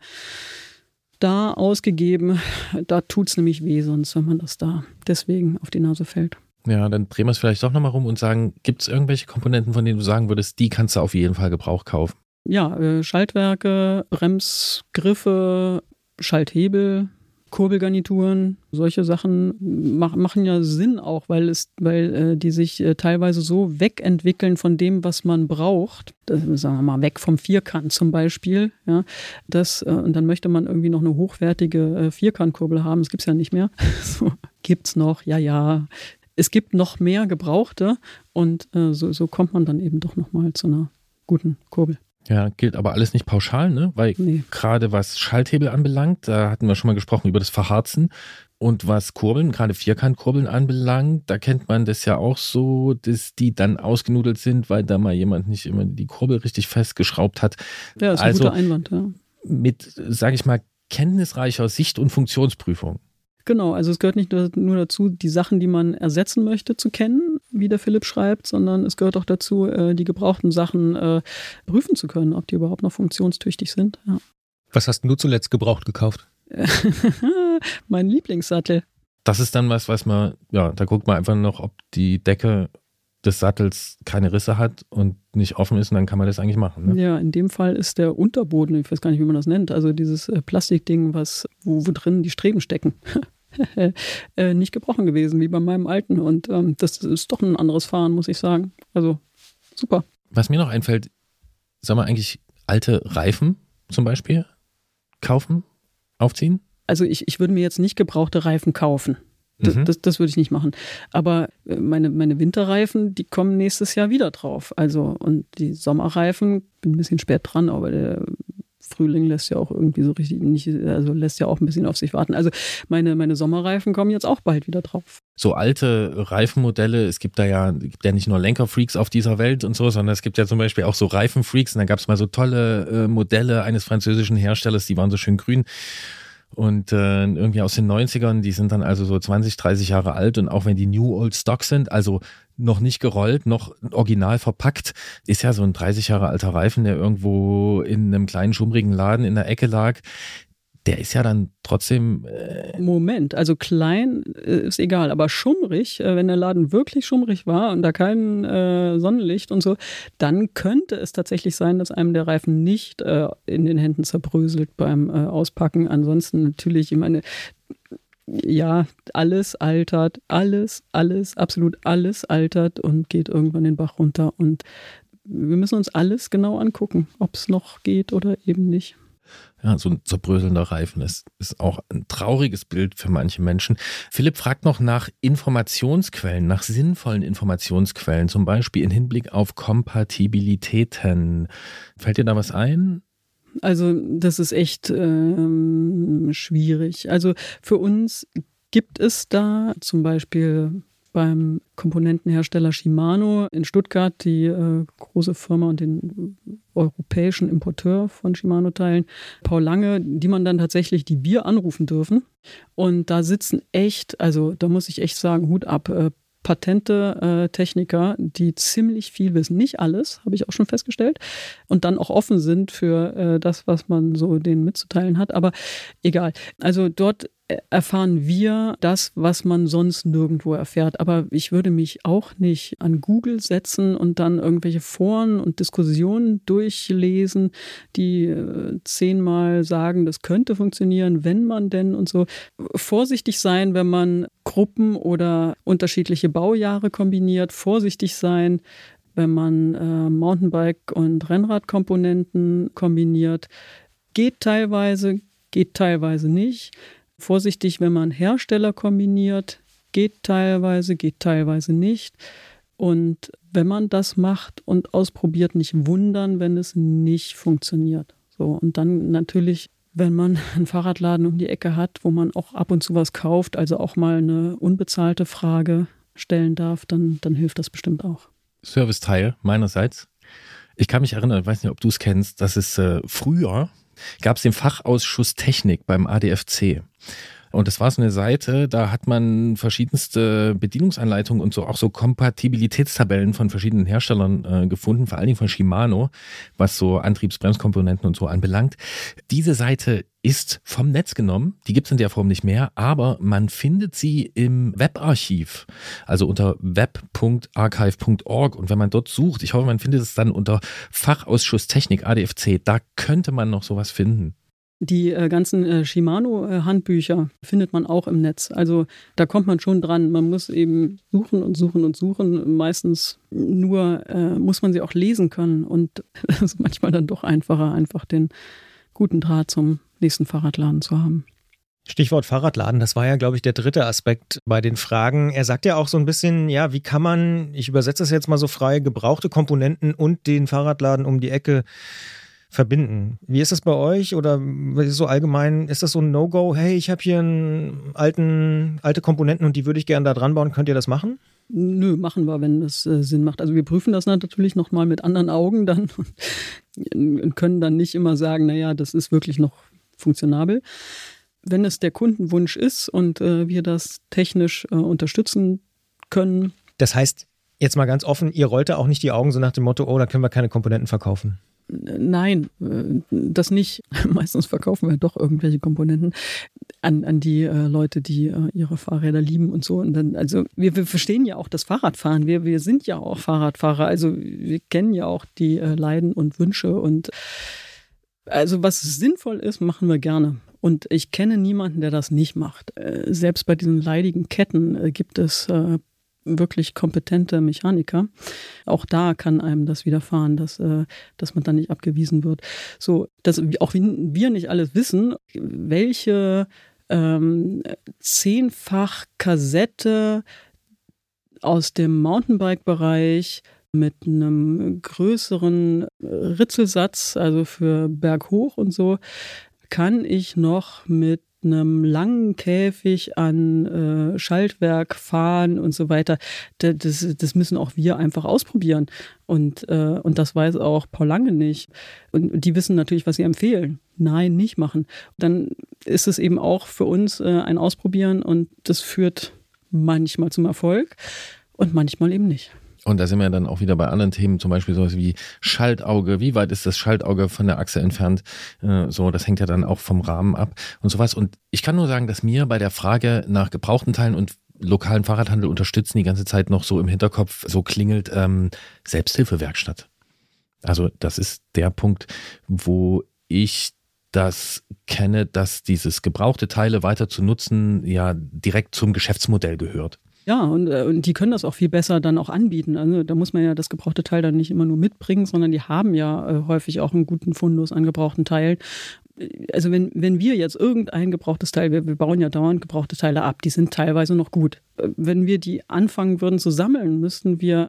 da ausgegeben, da tut es nämlich weh, sonst wenn man das da deswegen auf die Nase fällt. Ja, dann drehen wir es vielleicht doch nochmal rum und sagen, gibt es irgendwelche Komponenten, von denen du sagen würdest, die kannst du auf jeden Fall Gebrauch kaufen? Ja, äh, Schaltwerke, Bremsgriffe, Schalthebel, Kurbelgarnituren, solche Sachen mach, machen ja Sinn auch, weil es, weil äh, die sich äh, teilweise so wegentwickeln von dem, was man braucht. Das, sagen wir mal, weg vom Vierkant zum Beispiel. Ja, das, äh, und dann möchte man irgendwie noch eine hochwertige äh, Vierkantkurbel haben. Das gibt es ja nicht mehr. so, gibt's noch, ja, ja. Es gibt noch mehr Gebrauchte und äh, so, so kommt man dann eben doch nochmal zu einer guten Kurbel. Ja, gilt aber alles nicht pauschal, ne? Weil nee. gerade was Schalthebel anbelangt, da hatten wir schon mal gesprochen über das Verharzen. Und was Kurbeln, gerade Vierkantkurbeln anbelangt, da kennt man das ja auch so, dass die dann ausgenudelt sind, weil da mal jemand nicht immer die Kurbel richtig festgeschraubt hat. Ja, ist ein also guter Einwand, ja. Mit, sage ich mal, kenntnisreicher Sicht- und Funktionsprüfung. Genau, also es gehört nicht nur dazu, die Sachen, die man ersetzen möchte, zu kennen, wie der Philipp schreibt, sondern es gehört auch dazu, äh, die gebrauchten Sachen äh, prüfen zu können, ob die überhaupt noch funktionstüchtig sind. Ja. Was hast du zuletzt gebraucht gekauft? mein Lieblingssattel. Das ist dann was, was man, ja, da guckt man einfach noch, ob die Decke des Sattels keine Risse hat und nicht offen ist und dann kann man das eigentlich machen. Ne? Ja, in dem Fall ist der Unterboden, ich weiß gar nicht, wie man das nennt, also dieses äh, Plastikding, was, wo, wo drin die Streben stecken. äh, nicht gebrochen gewesen, wie bei meinem alten. Und ähm, das ist doch ein anderes Fahren, muss ich sagen. Also super. Was mir noch einfällt, soll man eigentlich alte Reifen zum Beispiel kaufen, aufziehen? Also ich, ich würde mir jetzt nicht gebrauchte Reifen kaufen. Das, mhm. das, das, würde ich nicht machen. Aber äh, meine, meine Winterreifen, die kommen nächstes Jahr wieder drauf. Also, und die Sommerreifen, bin ein bisschen spät dran, aber der Frühling lässt ja auch irgendwie so richtig nicht, also lässt ja auch ein bisschen auf sich warten. Also meine, meine Sommerreifen kommen jetzt auch bald wieder drauf. So alte Reifenmodelle, es gibt da ja, gibt ja nicht nur Lenkerfreaks auf dieser Welt und so, sondern es gibt ja zum Beispiel auch so Reifenfreaks und da gab es mal so tolle äh, Modelle eines französischen Herstellers, die waren so schön grün und äh, irgendwie aus den 90ern, die sind dann also so 20, 30 Jahre alt. Und auch wenn die New Old Stock sind, also noch nicht gerollt, noch original verpackt, ist ja so ein 30 Jahre alter Reifen, der irgendwo in einem kleinen schummrigen Laden in der Ecke lag der ist ja dann trotzdem. Äh Moment, also klein äh, ist egal, aber schummrig, äh, wenn der Laden wirklich schummrig war und da kein äh, Sonnenlicht und so, dann könnte es tatsächlich sein, dass einem der Reifen nicht in den Händen zerbröselt beim Auspacken. Ansonsten natürlich, ich meine, ja, alles altert, alles, alles, absolut alles altert und geht irgendwann den Bach runter. Und wir müssen uns alles genau angucken, ob es noch geht oder eben nicht. Ja, so ein zerbröselnder Reifen ist, ist auch ein trauriges Bild für manche Menschen. Philipp fragt noch nach Informationsquellen, nach sinnvollen Informationsquellen, zum Beispiel in Hinblick auf Kompatibilitäten. Fällt dir da was ein? Also das ist echt ähm, schwierig. Also für uns gibt es da zum Beispiel beim Komponentenhersteller Shimano in Stuttgart, die äh, große Firma und den europäischen Importeur von Shimano-Teilen, Paul Lange, die man dann tatsächlich, die wir anrufen dürfen. Und da sitzen echt, also da muss ich echt sagen, Hut ab, äh, patente äh, Techniker, die ziemlich viel wissen. Nicht alles, habe ich auch schon festgestellt. Und dann auch offen sind für äh, das, was man so denen mitzuteilen hat. Aber egal. Also dort erfahren wir das, was man sonst nirgendwo erfährt. Aber ich würde mich auch nicht an Google setzen und dann irgendwelche Foren und Diskussionen durchlesen, die äh, zehnmal sagen, das könnte funktionieren, wenn man denn und so. Vorsichtig sein, wenn man Gruppen oder unterschiedliche Baujahre kombiniert. Vorsichtig sein, wenn man äh, Mountainbike- und Rennradkomponenten kombiniert. Geht teilweise, geht teilweise nicht vorsichtig, wenn man Hersteller kombiniert. Geht teilweise, geht teilweise nicht. Und wenn man das macht und ausprobiert, nicht wundern, wenn es nicht funktioniert. So, und dann natürlich, wenn man einen Fahrradladen um die Ecke hat, wo man auch ab und zu was kauft, also auch mal eine unbezahlte Frage stellen darf, dann, dann hilft das bestimmt auch. Serviceteil meinerseits. Ich kann mich erinnern, ich weiß nicht, ob du es kennst, dass es äh, früher gab es den Fachausschuss Technik beim ADFC. Und das war so eine Seite, da hat man verschiedenste Bedienungsanleitungen und so auch so Kompatibilitätstabellen von verschiedenen Herstellern äh, gefunden, vor allen Dingen von Shimano, was so Antriebsbremskomponenten und so anbelangt. Diese Seite ist vom Netz genommen, die gibt es in der Form nicht mehr, aber man findet sie im Webarchiv, also unter web.archive.org und wenn man dort sucht, ich hoffe, man findet es dann unter Fachausschuss Technik ADFC, da könnte man noch sowas finden. Die äh, ganzen äh, Shimano-Handbücher findet man auch im Netz. Also da kommt man schon dran. Man muss eben suchen und suchen und suchen. Meistens nur äh, muss man sie auch lesen können. Und es ist manchmal dann doch einfacher, einfach den guten Draht zum nächsten Fahrradladen zu haben. Stichwort Fahrradladen, das war ja, glaube ich, der dritte Aspekt bei den Fragen. Er sagt ja auch so ein bisschen, ja, wie kann man, ich übersetze das jetzt mal so frei, gebrauchte Komponenten und den Fahrradladen um die Ecke verbinden. Wie ist das bei euch oder so allgemein? Ist das so ein No-Go? Hey, ich habe hier einen alten, alte Komponenten und die würde ich gerne da dran bauen. Könnt ihr das machen? Nö, machen wir, wenn das äh, Sinn macht. Also wir prüfen das natürlich nochmal mit anderen Augen dann und können dann nicht immer sagen, naja, das ist wirklich noch funktionabel. Wenn es der Kundenwunsch ist und äh, wir das technisch äh, unterstützen können. Das heißt, jetzt mal ganz offen, ihr rollt da auch nicht die Augen so nach dem Motto, oh, da können wir keine Komponenten verkaufen. Nein, äh, das nicht. Meistens verkaufen wir doch irgendwelche Komponenten an, an die äh, Leute, die äh, ihre Fahrräder lieben und so. Und dann, also wir, wir verstehen ja auch das Fahrradfahren. Wir, wir sind ja auch Fahrradfahrer. Also wir kennen ja auch die äh, Leiden und Wünsche und also was sinnvoll ist, machen wir gerne. Und ich kenne niemanden, der das nicht macht. Äh, selbst bei diesen leidigen Ketten äh, gibt es wirklich kompetente Mechaniker. Auch da kann einem das widerfahren, dass, äh, dass man dann nicht abgewiesen wird. So, dass auch wir nicht alles wissen, welche ähm, zehnfach Kassette aus dem Mountainbike-Bereich mit einem größeren Ritzelsatz, also für berghoch und so, kann ich noch mit einem langen Käfig an äh, Schaltwerk fahren und so weiter. Das, das müssen auch wir einfach ausprobieren. Und, äh, und das weiß auch Paul Lange nicht. Und die wissen natürlich, was sie empfehlen. Nein, nicht machen. Dann ist es eben auch für uns äh, ein Ausprobieren und das führt manchmal zum Erfolg und manchmal eben nicht. Und da sind wir dann auch wieder bei anderen Themen, zum Beispiel sowas wie Schaltauge. Wie weit ist das Schaltauge von der Achse entfernt? Äh, so, das hängt ja dann auch vom Rahmen ab und sowas. Und ich kann nur sagen, dass mir bei der Frage nach gebrauchten Teilen und lokalen Fahrradhandel unterstützen die ganze Zeit noch so im Hinterkopf so klingelt ähm, Selbsthilfewerkstatt. Also das ist der Punkt, wo ich das kenne, dass dieses gebrauchte Teile weiter zu nutzen ja direkt zum Geschäftsmodell gehört. Ja, und, äh, und die können das auch viel besser dann auch anbieten. Also da muss man ja das gebrauchte Teil dann nicht immer nur mitbringen, sondern die haben ja äh, häufig auch einen guten Fundus an gebrauchten Teilen also wenn, wenn wir jetzt irgendein gebrauchtes Teil, wir, wir bauen ja dauernd gebrauchte Teile ab, die sind teilweise noch gut. Wenn wir die anfangen würden zu sammeln, müssten wir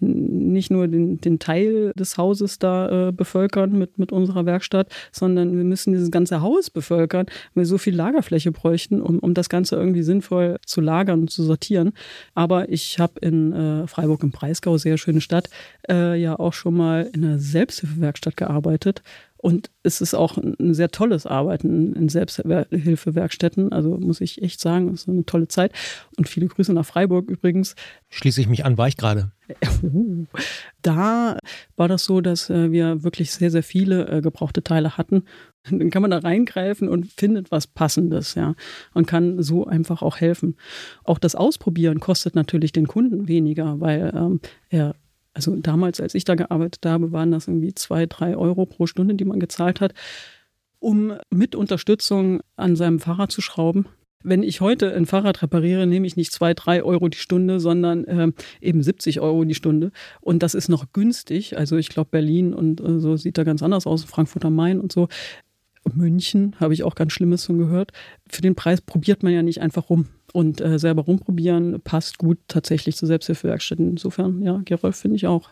nicht nur den, den Teil des Hauses da äh, bevölkern mit, mit unserer Werkstatt, sondern wir müssen dieses ganze Haus bevölkern, weil wir so viel Lagerfläche bräuchten, um, um das Ganze irgendwie sinnvoll zu lagern und zu sortieren. Aber ich habe in äh, Freiburg im Breisgau, sehr schöne Stadt, äh, ja auch schon mal in einer Selbsthilfewerkstatt gearbeitet und es ist auch ein sehr tolles Arbeiten in Selbsthilfewerkstätten. Also muss ich echt sagen, es ist eine tolle Zeit. Und viele Grüße nach Freiburg übrigens. Schließe ich mich an, war ich gerade. Da war das so, dass äh, wir wirklich sehr, sehr viele äh, gebrauchte Teile hatten. Dann kann man da reingreifen und findet was Passendes, ja. Und kann so einfach auch helfen. Auch das Ausprobieren kostet natürlich den Kunden weniger, weil ähm, er also damals, als ich da gearbeitet habe, waren das irgendwie zwei, drei Euro pro Stunde, die man gezahlt hat, um mit Unterstützung an seinem Fahrrad zu schrauben. Wenn ich heute ein Fahrrad repariere, nehme ich nicht zwei, drei Euro die Stunde, sondern äh, eben 70 Euro die Stunde. Und das ist noch günstig. Also ich glaube, Berlin und äh, so sieht da ganz anders aus, Frankfurt am Main und so. München habe ich auch ganz Schlimmes von gehört. Für den Preis probiert man ja nicht einfach rum. Und äh, selber rumprobieren passt gut tatsächlich zu Selbsthilfewerkstätten. Insofern, ja, Gerolf finde ich auch.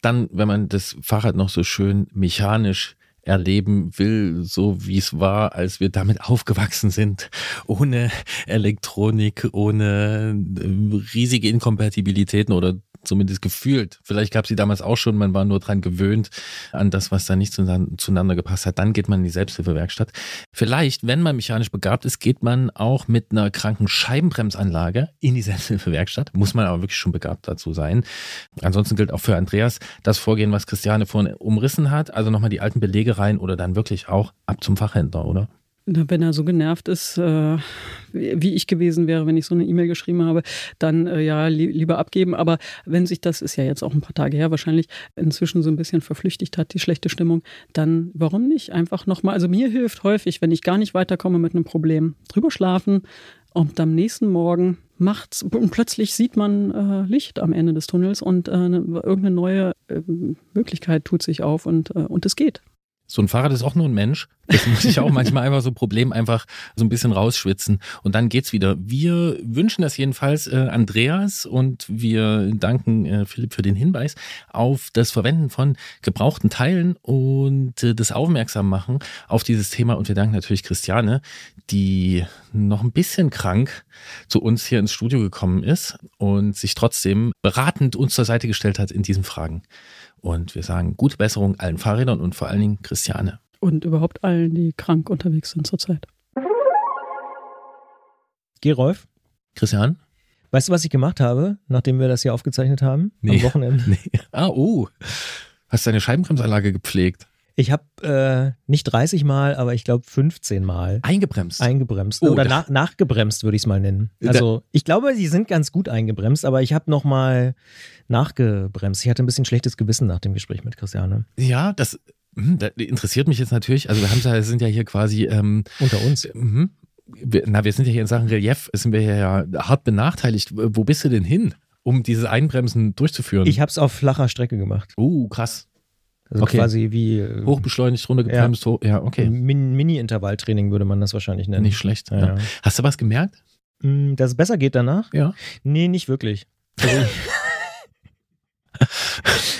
Dann, wenn man das Fahrrad noch so schön mechanisch erleben will, so wie es war, als wir damit aufgewachsen sind, ohne Elektronik, ohne äh, riesige Inkompatibilitäten oder zumindest gefühlt. Vielleicht gab es sie damals auch schon, man war nur dran gewöhnt an das, was da nicht zueinander gepasst hat. Dann geht man in die Selbsthilfewerkstatt. Vielleicht, wenn man mechanisch begabt ist, geht man auch mit einer kranken Scheibenbremsanlage in die Selbsthilfewerkstatt. Muss man aber wirklich schon begabt dazu sein. Ansonsten gilt auch für Andreas das Vorgehen, was Christiane vorhin umrissen hat. Also nochmal die alten Belege rein oder dann wirklich auch ab zum Fachhändler, oder? Wenn er so genervt ist, äh, wie ich gewesen wäre, wenn ich so eine E-Mail geschrieben habe, dann äh, ja li lieber abgeben. Aber wenn sich das, ist ja jetzt auch ein paar Tage her wahrscheinlich, inzwischen so ein bisschen verflüchtigt hat, die schlechte Stimmung, dann warum nicht einfach nochmal, also mir hilft häufig, wenn ich gar nicht weiterkomme mit einem Problem, drüber schlafen und am nächsten Morgen macht's und plötzlich sieht man äh, Licht am Ende des Tunnels und äh, ne, irgendeine neue äh, Möglichkeit tut sich auf und, äh, und es geht. So ein Fahrrad ist auch nur ein Mensch. Das muss ich auch manchmal einfach so Problem einfach so ein bisschen rausschwitzen und dann geht's wieder. Wir wünschen das jedenfalls äh, Andreas und wir danken äh, Philipp für den Hinweis auf das Verwenden von gebrauchten Teilen und äh, das Aufmerksam machen auf dieses Thema und wir danken natürlich Christiane, die noch ein bisschen krank zu uns hier ins Studio gekommen ist und sich trotzdem beratend uns zur Seite gestellt hat in diesen Fragen. Und wir sagen gute Besserung allen Fahrrädern und vor allen Dingen Christiane. Und überhaupt allen, die krank unterwegs sind zurzeit. Gerolf? Christian? Weißt du, was ich gemacht habe, nachdem wir das hier aufgezeichnet haben? Nee. Am Wochenende? Nee. Ah, oh. Hast deine Scheibenbremsanlage gepflegt? Ich habe äh, nicht 30 Mal, aber ich glaube 15 Mal Eingebremst. eingebremst. Oh, Oder nach, nachgebremst, würde ich es mal nennen. Also ich glaube, sie sind ganz gut eingebremst, aber ich habe nochmal nachgebremst. Ich hatte ein bisschen schlechtes Gewissen nach dem Gespräch mit Christiane. ja, das, hm, das interessiert mich jetzt natürlich. Also wir haben ja, sind ja hier quasi, ähm, Unter uns. mhm. wir, na, wir sind ja hier in Sachen Relief, sind wir ja hart benachteiligt. Wo bist du denn hin, um dieses Einbremsen durchzuführen? Ich habe es auf flacher Strecke gemacht. uh, krass. Also Okay. quasi wie äh, Hochbeschleunigt, runtergebremst, hoch. Ja, okay. Min- Mini-Intervalltraining würde man das wahrscheinlich nennen. Nicht schlecht. Ja. Ja. Hast du was gemerkt? Mm, Dass es besser geht danach? Ja. Nee, nicht wirklich. Also,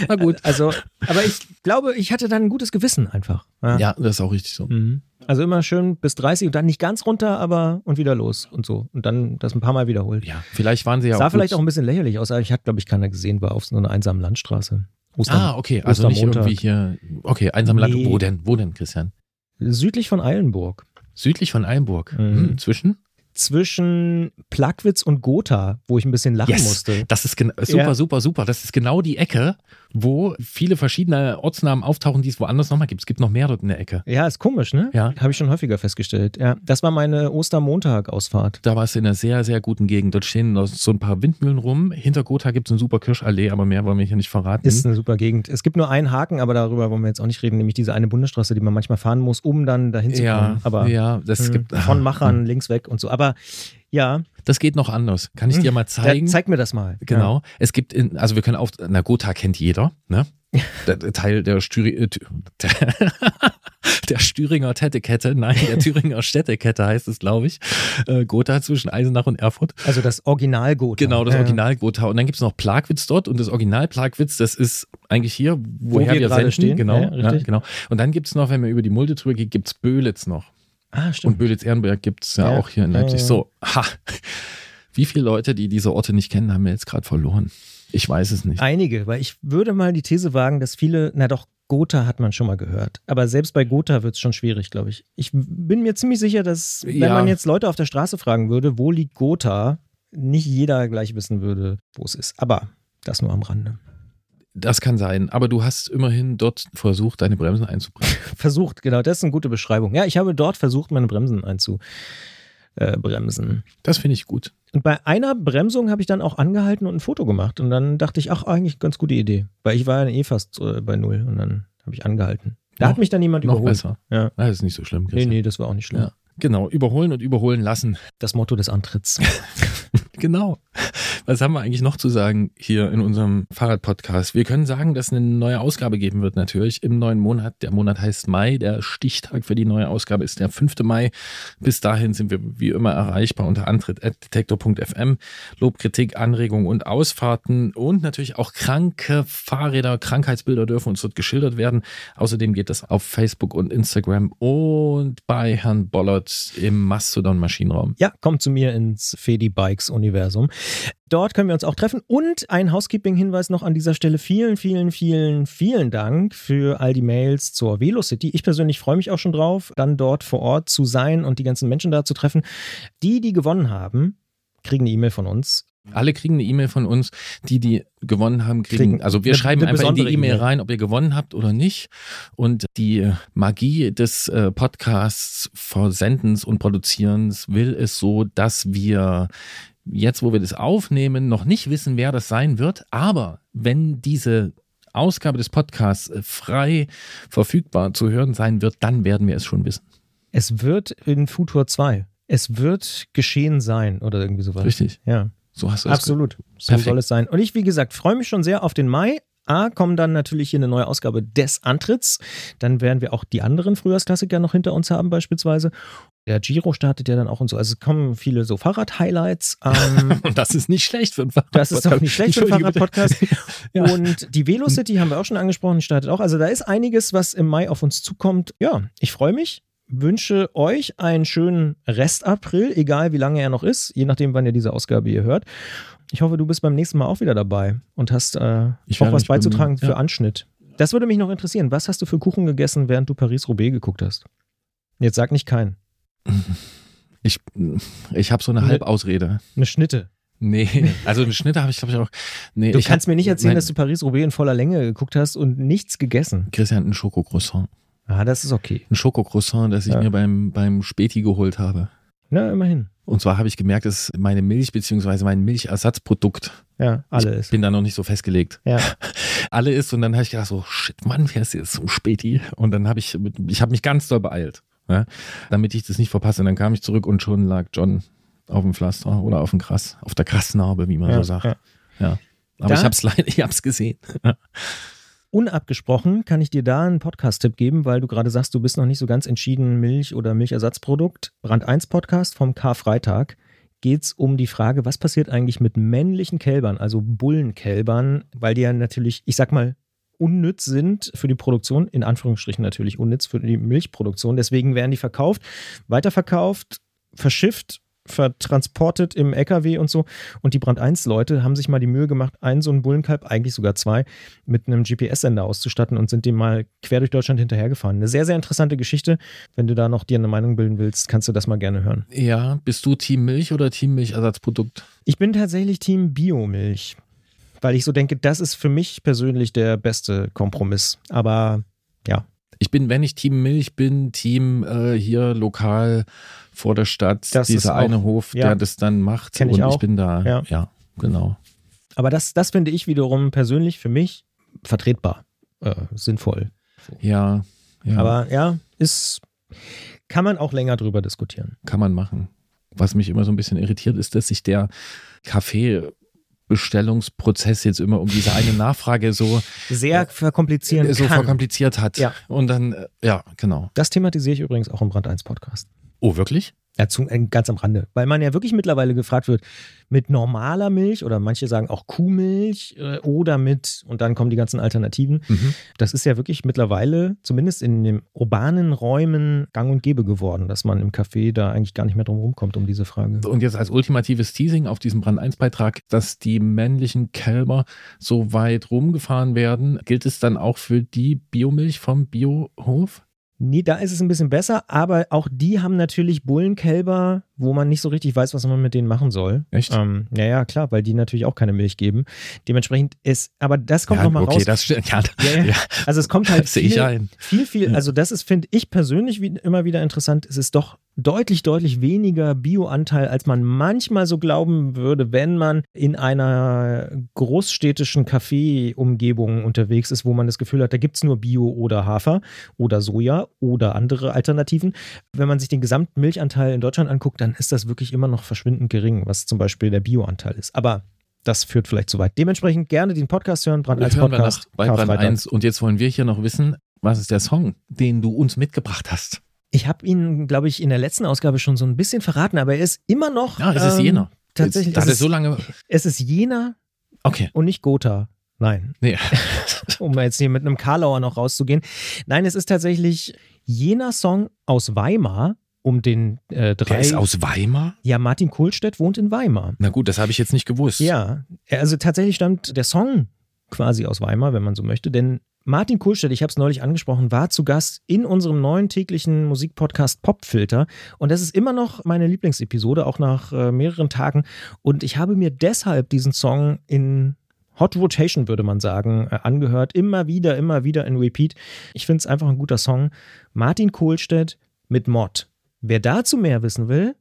Na gut. also, aber ich glaube, ich hatte dann ein gutes Gewissen einfach. Ja. Ja, das ist auch richtig so. Mhm. Also immer schön bis 30 und dann nicht ganz runter, aber und wieder los und so. Und dann das ein paar Mal wiederholt. Ja, vielleicht waren sie ja Sah auch. vielleicht gut- auch ein bisschen lächerlich aus, aber ich hatte, glaube ich, keiner gesehen, war auf so einer einsamen Landstraße. Ostern, Ah, okay. Also nicht irgendwie hier. Okay, einsam Land. Nee. Wo denn? Wo denn, Christian? Südlich von Eilenburg. Südlich von Eilenburg. Mhm. Hm, zwischen? Zwischen Plagwitz und Gotha, wo ich ein bisschen lachen Yes. musste. Das ist super, Ja. super, super. Das ist genau die Ecke, wo viele verschiedene Ortsnamen auftauchen, die es woanders nochmal gibt. Es gibt noch mehr dort in der Ecke. Ja, ist komisch, ne? Ja. Habe ich schon häufiger festgestellt. Ja, das war meine Ostermontag-Ausfahrt. Da warst du in einer sehr, sehr guten Gegend. Dort stehen noch so ein paar Windmühlen rum. Hinter Gotha gibt es eine super Kirschallee, aber mehr wollen wir hier nicht verraten. Ist eine super Gegend. Es gibt nur einen Haken, aber darüber wollen wir jetzt auch nicht reden, nämlich diese eine Bundesstraße, die man manchmal fahren muss, um dann dahin zu kommen. ja, Aber ja, das mh, gibt. von ah, Machern links weg und so. Aber ja, Das geht noch anders. Kann ich dir mal zeigen? Ja, zeig mir das mal. Genau. Es gibt, in, also wir können auf, na Gotha kennt jeder, ne? Teil der, Stüri, äh, der, der Stüringer Tettekette, nein, der Thüringer Städtekette heißt es, glaube ich. Äh, Gotha zwischen Eisenach und Erfurt. Ja. Also das Original Gotha. Genau, das Ja. Original Gotha. Und dann gibt es noch Plagwitz dort und das Original Plagwitz, das ist eigentlich hier, woher wir wir, gerade senden. stehen. Genau, Ja, ja, genau. Und dann gibt es noch, wenn man über die Mulde drüber geht, gibt es Böhlitz noch. Ah, Und stimmt. Böhlitz-Ehrenberg gibt es ja, Ja. auch hier in Ja, Leipzig. ja. So, ha. Wie viele Leute, die diese Orte nicht kennen, haben wir jetzt gerade verloren? Ich weiß es nicht. Einige, weil ich würde mal die These wagen, dass viele, na doch, Gotha hat man schon mal gehört. Aber selbst bei Gotha wird es schon schwierig, glaube ich. Ich bin mir ziemlich sicher, dass, wenn Ja. man jetzt Leute auf der Straße fragen würde, wo liegt Gotha, nicht jeder gleich wissen würde, wo es ist. Aber das nur am Rande. Das kann sein, aber du hast immerhin dort versucht, deine Bremsen einzubringen. Versucht, genau, das ist eine gute Beschreibung. Ja, ich habe dort versucht, meine Bremsen einzubremsen. Das finde ich gut. Und bei einer Bremsung habe ich dann auch angehalten und ein Foto gemacht. Und dann dachte ich, ach, eigentlich ganz gute Idee. Weil ich war ja eh fast äh, bei Null und dann habe ich angehalten. Da Noch- hat mich dann jemand Noch überholt. besser. Ja. Das ist nicht so schlimm. Nee, Christian. nee, das war auch nicht schlimm. Ja. Genau, überholen und überholen lassen. Das Motto des Antritts. Genau. Was haben wir eigentlich noch zu sagen hier in unserem Fahrradpodcast? Wir können sagen, dass eine neue Ausgabe geben wird natürlich im neuen Monat. Der Monat heißt Mai. Der Stichtag für die neue Ausgabe ist der 5. Mai. Bis dahin sind wir wie immer erreichbar unter antritt.detektor.fm. Lob, Kritik, Anregungen und Ausfahrten und natürlich auch kranke Fahrräder, Krankheitsbilder dürfen uns dort geschildert werden. Außerdem geht das auf Facebook und Instagram und bei Herrn Bollert im Mastodon Maschinenraum. ja, kommt zu mir ins Fedi Bikes Universum. Dort können wir uns auch treffen. Und ein Housekeeping-Hinweis noch an dieser Stelle. Vielen, vielen, vielen, vielen Dank für all die Mails zur Velocity. Ich persönlich freue mich auch schon drauf, dann dort vor Ort zu sein und die ganzen Menschen da zu treffen. Die, die gewonnen haben, kriegen eine E-Mail von uns. Alle kriegen eine E-Mail von uns. Die, die gewonnen haben, kriegen. kriegen also wir eine, schreiben eine einfach in die E-Mail rein, ob ihr gewonnen habt oder nicht. Und die Magie des äh, Podcasts, Versendens und Produzierens will es so, dass wir jetzt, wo wir das aufnehmen, noch nicht wissen, wer das sein wird. Aber wenn diese Ausgabe des Podcasts äh, frei verfügbar zu hören sein wird, dann werden wir es schon wissen. Es wird in Futur 2. Es wird geschehen sein oder irgendwie sowas. Richtig. Ja. So hast du es Absolut. So Perfekt. soll es sein. Und ich, wie gesagt, freue mich schon sehr auf den Mai. A, kommen dann natürlich hier eine neue Ausgabe des Antritts. Dann werden wir auch die anderen Frühjahrsklassiker noch hinter uns haben, beispielsweise. Der Giro startet ja dann auch und so. Also es kommen viele so Fahrrad-Highlights. Ähm, und das ist nicht schlecht für einen Fahrrad Das ist doch nicht schlecht für einen Fahrrad-Podcast. ja. Und die Velocity haben wir auch schon angesprochen, startet auch. Also da ist einiges, was im Mai auf uns zukommt. Ja, ich freue mich wünsche euch einen schönen Rest April, egal wie lange er noch ist, je nachdem, wann ihr diese Ausgabe hier hört. Ich hoffe, du bist beim nächsten Mal auch wieder dabei und hast äh, auch was beizutragen für ja. Anschnitt. Das würde mich noch interessieren. Was hast du für Kuchen gegessen, während du Paris-Roubaix geguckt hast? Jetzt sag nicht keinen. Ich, ich habe so eine, eine Halbausrede. Eine Schnitte. Nee, also eine Schnitte habe ich, glaube ich, auch. Nee, du kannst hab, mir nicht erzählen, nein. dass du Paris-Roubaix in voller Länge geguckt hast und nichts gegessen. Christian, ein Schokocroissant. Ah, das ist okay. Ein Schokocroissant, das ich ja. mir beim, beim Späti geholt habe. Ja, immerhin. Und zwar habe ich gemerkt, dass meine Milch bzw. mein Milchersatzprodukt, ja, alle ich ist. bin da noch nicht so festgelegt, ja. alle ist. Und dann habe ich gedacht so, shit, Mann, wer ist jetzt zum Späti? Und dann habe ich, ich habe mich ganz doll beeilt, ja, damit ich das nicht verpasse. Und dann kam ich zurück und schon lag John auf dem Pflaster oder auf dem Krass, auf der Krassnarbe, wie man ja, so sagt. Ja. ja. Aber da, ich habe es leider, ich habe es gesehen. Unabgesprochen kann ich dir da einen Podcast-Tipp geben, weil du gerade sagst, du bist noch nicht so ganz entschieden, Milch oder Milchersatzprodukt. Brand 1 Podcast vom Karfreitag geht es um die Frage, was passiert eigentlich mit männlichen Kälbern, also Bullenkälbern, weil die ja natürlich, ich sag mal, unnütz sind für die Produktion, in Anführungsstrichen natürlich unnütz für die Milchproduktion. Deswegen werden die verkauft, weiterverkauft, verschifft vertransportet im LKW und so. Und die Brand 1-Leute haben sich mal die Mühe gemacht, einen so einen Bullenkalb, eigentlich sogar zwei, mit einem GPS-Sender auszustatten und sind dem mal quer durch Deutschland hinterhergefahren. Eine sehr, sehr interessante Geschichte. Wenn du da noch dir eine Meinung bilden willst, kannst du das mal gerne hören. Ja, bist du Team Milch oder Team Milchersatzprodukt? Ich bin tatsächlich Team Biomilch, weil ich so denke, das ist für mich persönlich der beste Kompromiss. Aber ja, ich bin, wenn ich Team Milch bin, Team äh, hier lokal vor der Stadt, das dieser eine Hof, ja, der das dann macht. Kenn ich und auch. ich bin da, ja, ja genau. Aber das, das finde ich wiederum persönlich für mich vertretbar, äh, sinnvoll. Ja, ja. Aber ja, ist, kann man auch länger drüber diskutieren. Kann man machen. Was mich immer so ein bisschen irritiert, ist, dass sich der Kaffee Bestellungsprozess jetzt immer um diese eine Nachfrage so sehr äh, verkomplizieren so kann. verkompliziert hat. Ja. Und dann, äh, ja, genau. Das thematisiere ich übrigens auch im Brand 1 Podcast. Oh, wirklich? Ja, zu, äh, ganz am Rande. Weil man ja wirklich mittlerweile gefragt wird, mit normaler Milch oder manche sagen auch Kuhmilch äh, oder mit, und dann kommen die ganzen Alternativen. Mhm. Das ist ja wirklich mittlerweile, zumindest in den urbanen Räumen, gang und gäbe geworden, dass man im Café da eigentlich gar nicht mehr drum rumkommt um diese Frage. Und jetzt als ultimatives Teasing auf diesem Brand 1-Beitrag, dass die männlichen Kälber so weit rumgefahren werden, gilt es dann auch für die Biomilch vom Biohof? Nee, da ist es ein bisschen besser, aber auch die haben natürlich Bullenkälber, wo man nicht so richtig weiß, was man mit denen machen soll. Echt? Ähm, ja, ja, klar, weil die natürlich auch keine Milch geben. Dementsprechend ist, aber das kommt ja, nochmal okay, raus. Das, ja, ja, ja. Also es kommt halt viel, viel, viel, also das ist, finde ich persönlich wie, immer wieder interessant. Es ist doch deutlich, deutlich weniger Bioanteil, als man manchmal so glauben würde, wenn man in einer großstädtischen Kaffee-Umgebung unterwegs ist, wo man das Gefühl hat, da gibt es nur Bio oder Hafer oder Soja oder andere Alternativen. Wenn man sich den gesamten Milchanteil in Deutschland anguckt, dann ist das wirklich immer noch verschwindend gering, was zum Beispiel der Bioanteil ist. Aber das führt vielleicht zu weit. Dementsprechend gerne den Podcast hören, Brand 1 Podcast. Bei Brand 1. Und jetzt wollen wir hier noch wissen, was ist der Song, den du uns mitgebracht hast? Ich habe ihn, glaube ich, in der letzten Ausgabe schon so ein bisschen verraten, aber er ist immer noch. Ja, es ist ähm, Jena. Tatsächlich. Das ist so lange. Es ist Jena. Okay. Und nicht Gotha. Nein. Nee. um jetzt hier mit einem Karlauer noch rauszugehen. Nein, es ist tatsächlich jener Song aus Weimar um den äh, drei. Der ist aus Weimar? Ja, Martin Kohlstedt wohnt in Weimar. Na gut, das habe ich jetzt nicht gewusst. Ja, also tatsächlich stammt der Song quasi aus Weimar, wenn man so möchte, denn Martin Kohlstedt, ich habe es neulich angesprochen, war zu Gast in unserem neuen täglichen Musikpodcast Popfilter. Und das ist immer noch meine Lieblingsepisode, auch nach äh, mehreren Tagen. Und ich habe mir deshalb diesen Song in Hot Rotation, würde man sagen, äh, angehört. Immer wieder, immer wieder in Repeat. Ich finde es einfach ein guter Song. Martin Kohlstedt mit Mod. Wer dazu mehr wissen will,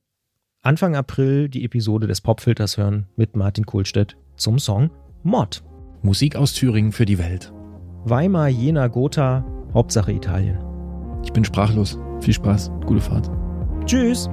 Anfang April die Episode des Popfilters hören mit Martin Kohlstedt zum Song Mod. Musik aus Thüringen für die Welt. Weimar, Jena, Gotha, Hauptsache Italien. Ich bin sprachlos. Viel Spaß, gute Fahrt. Tschüss.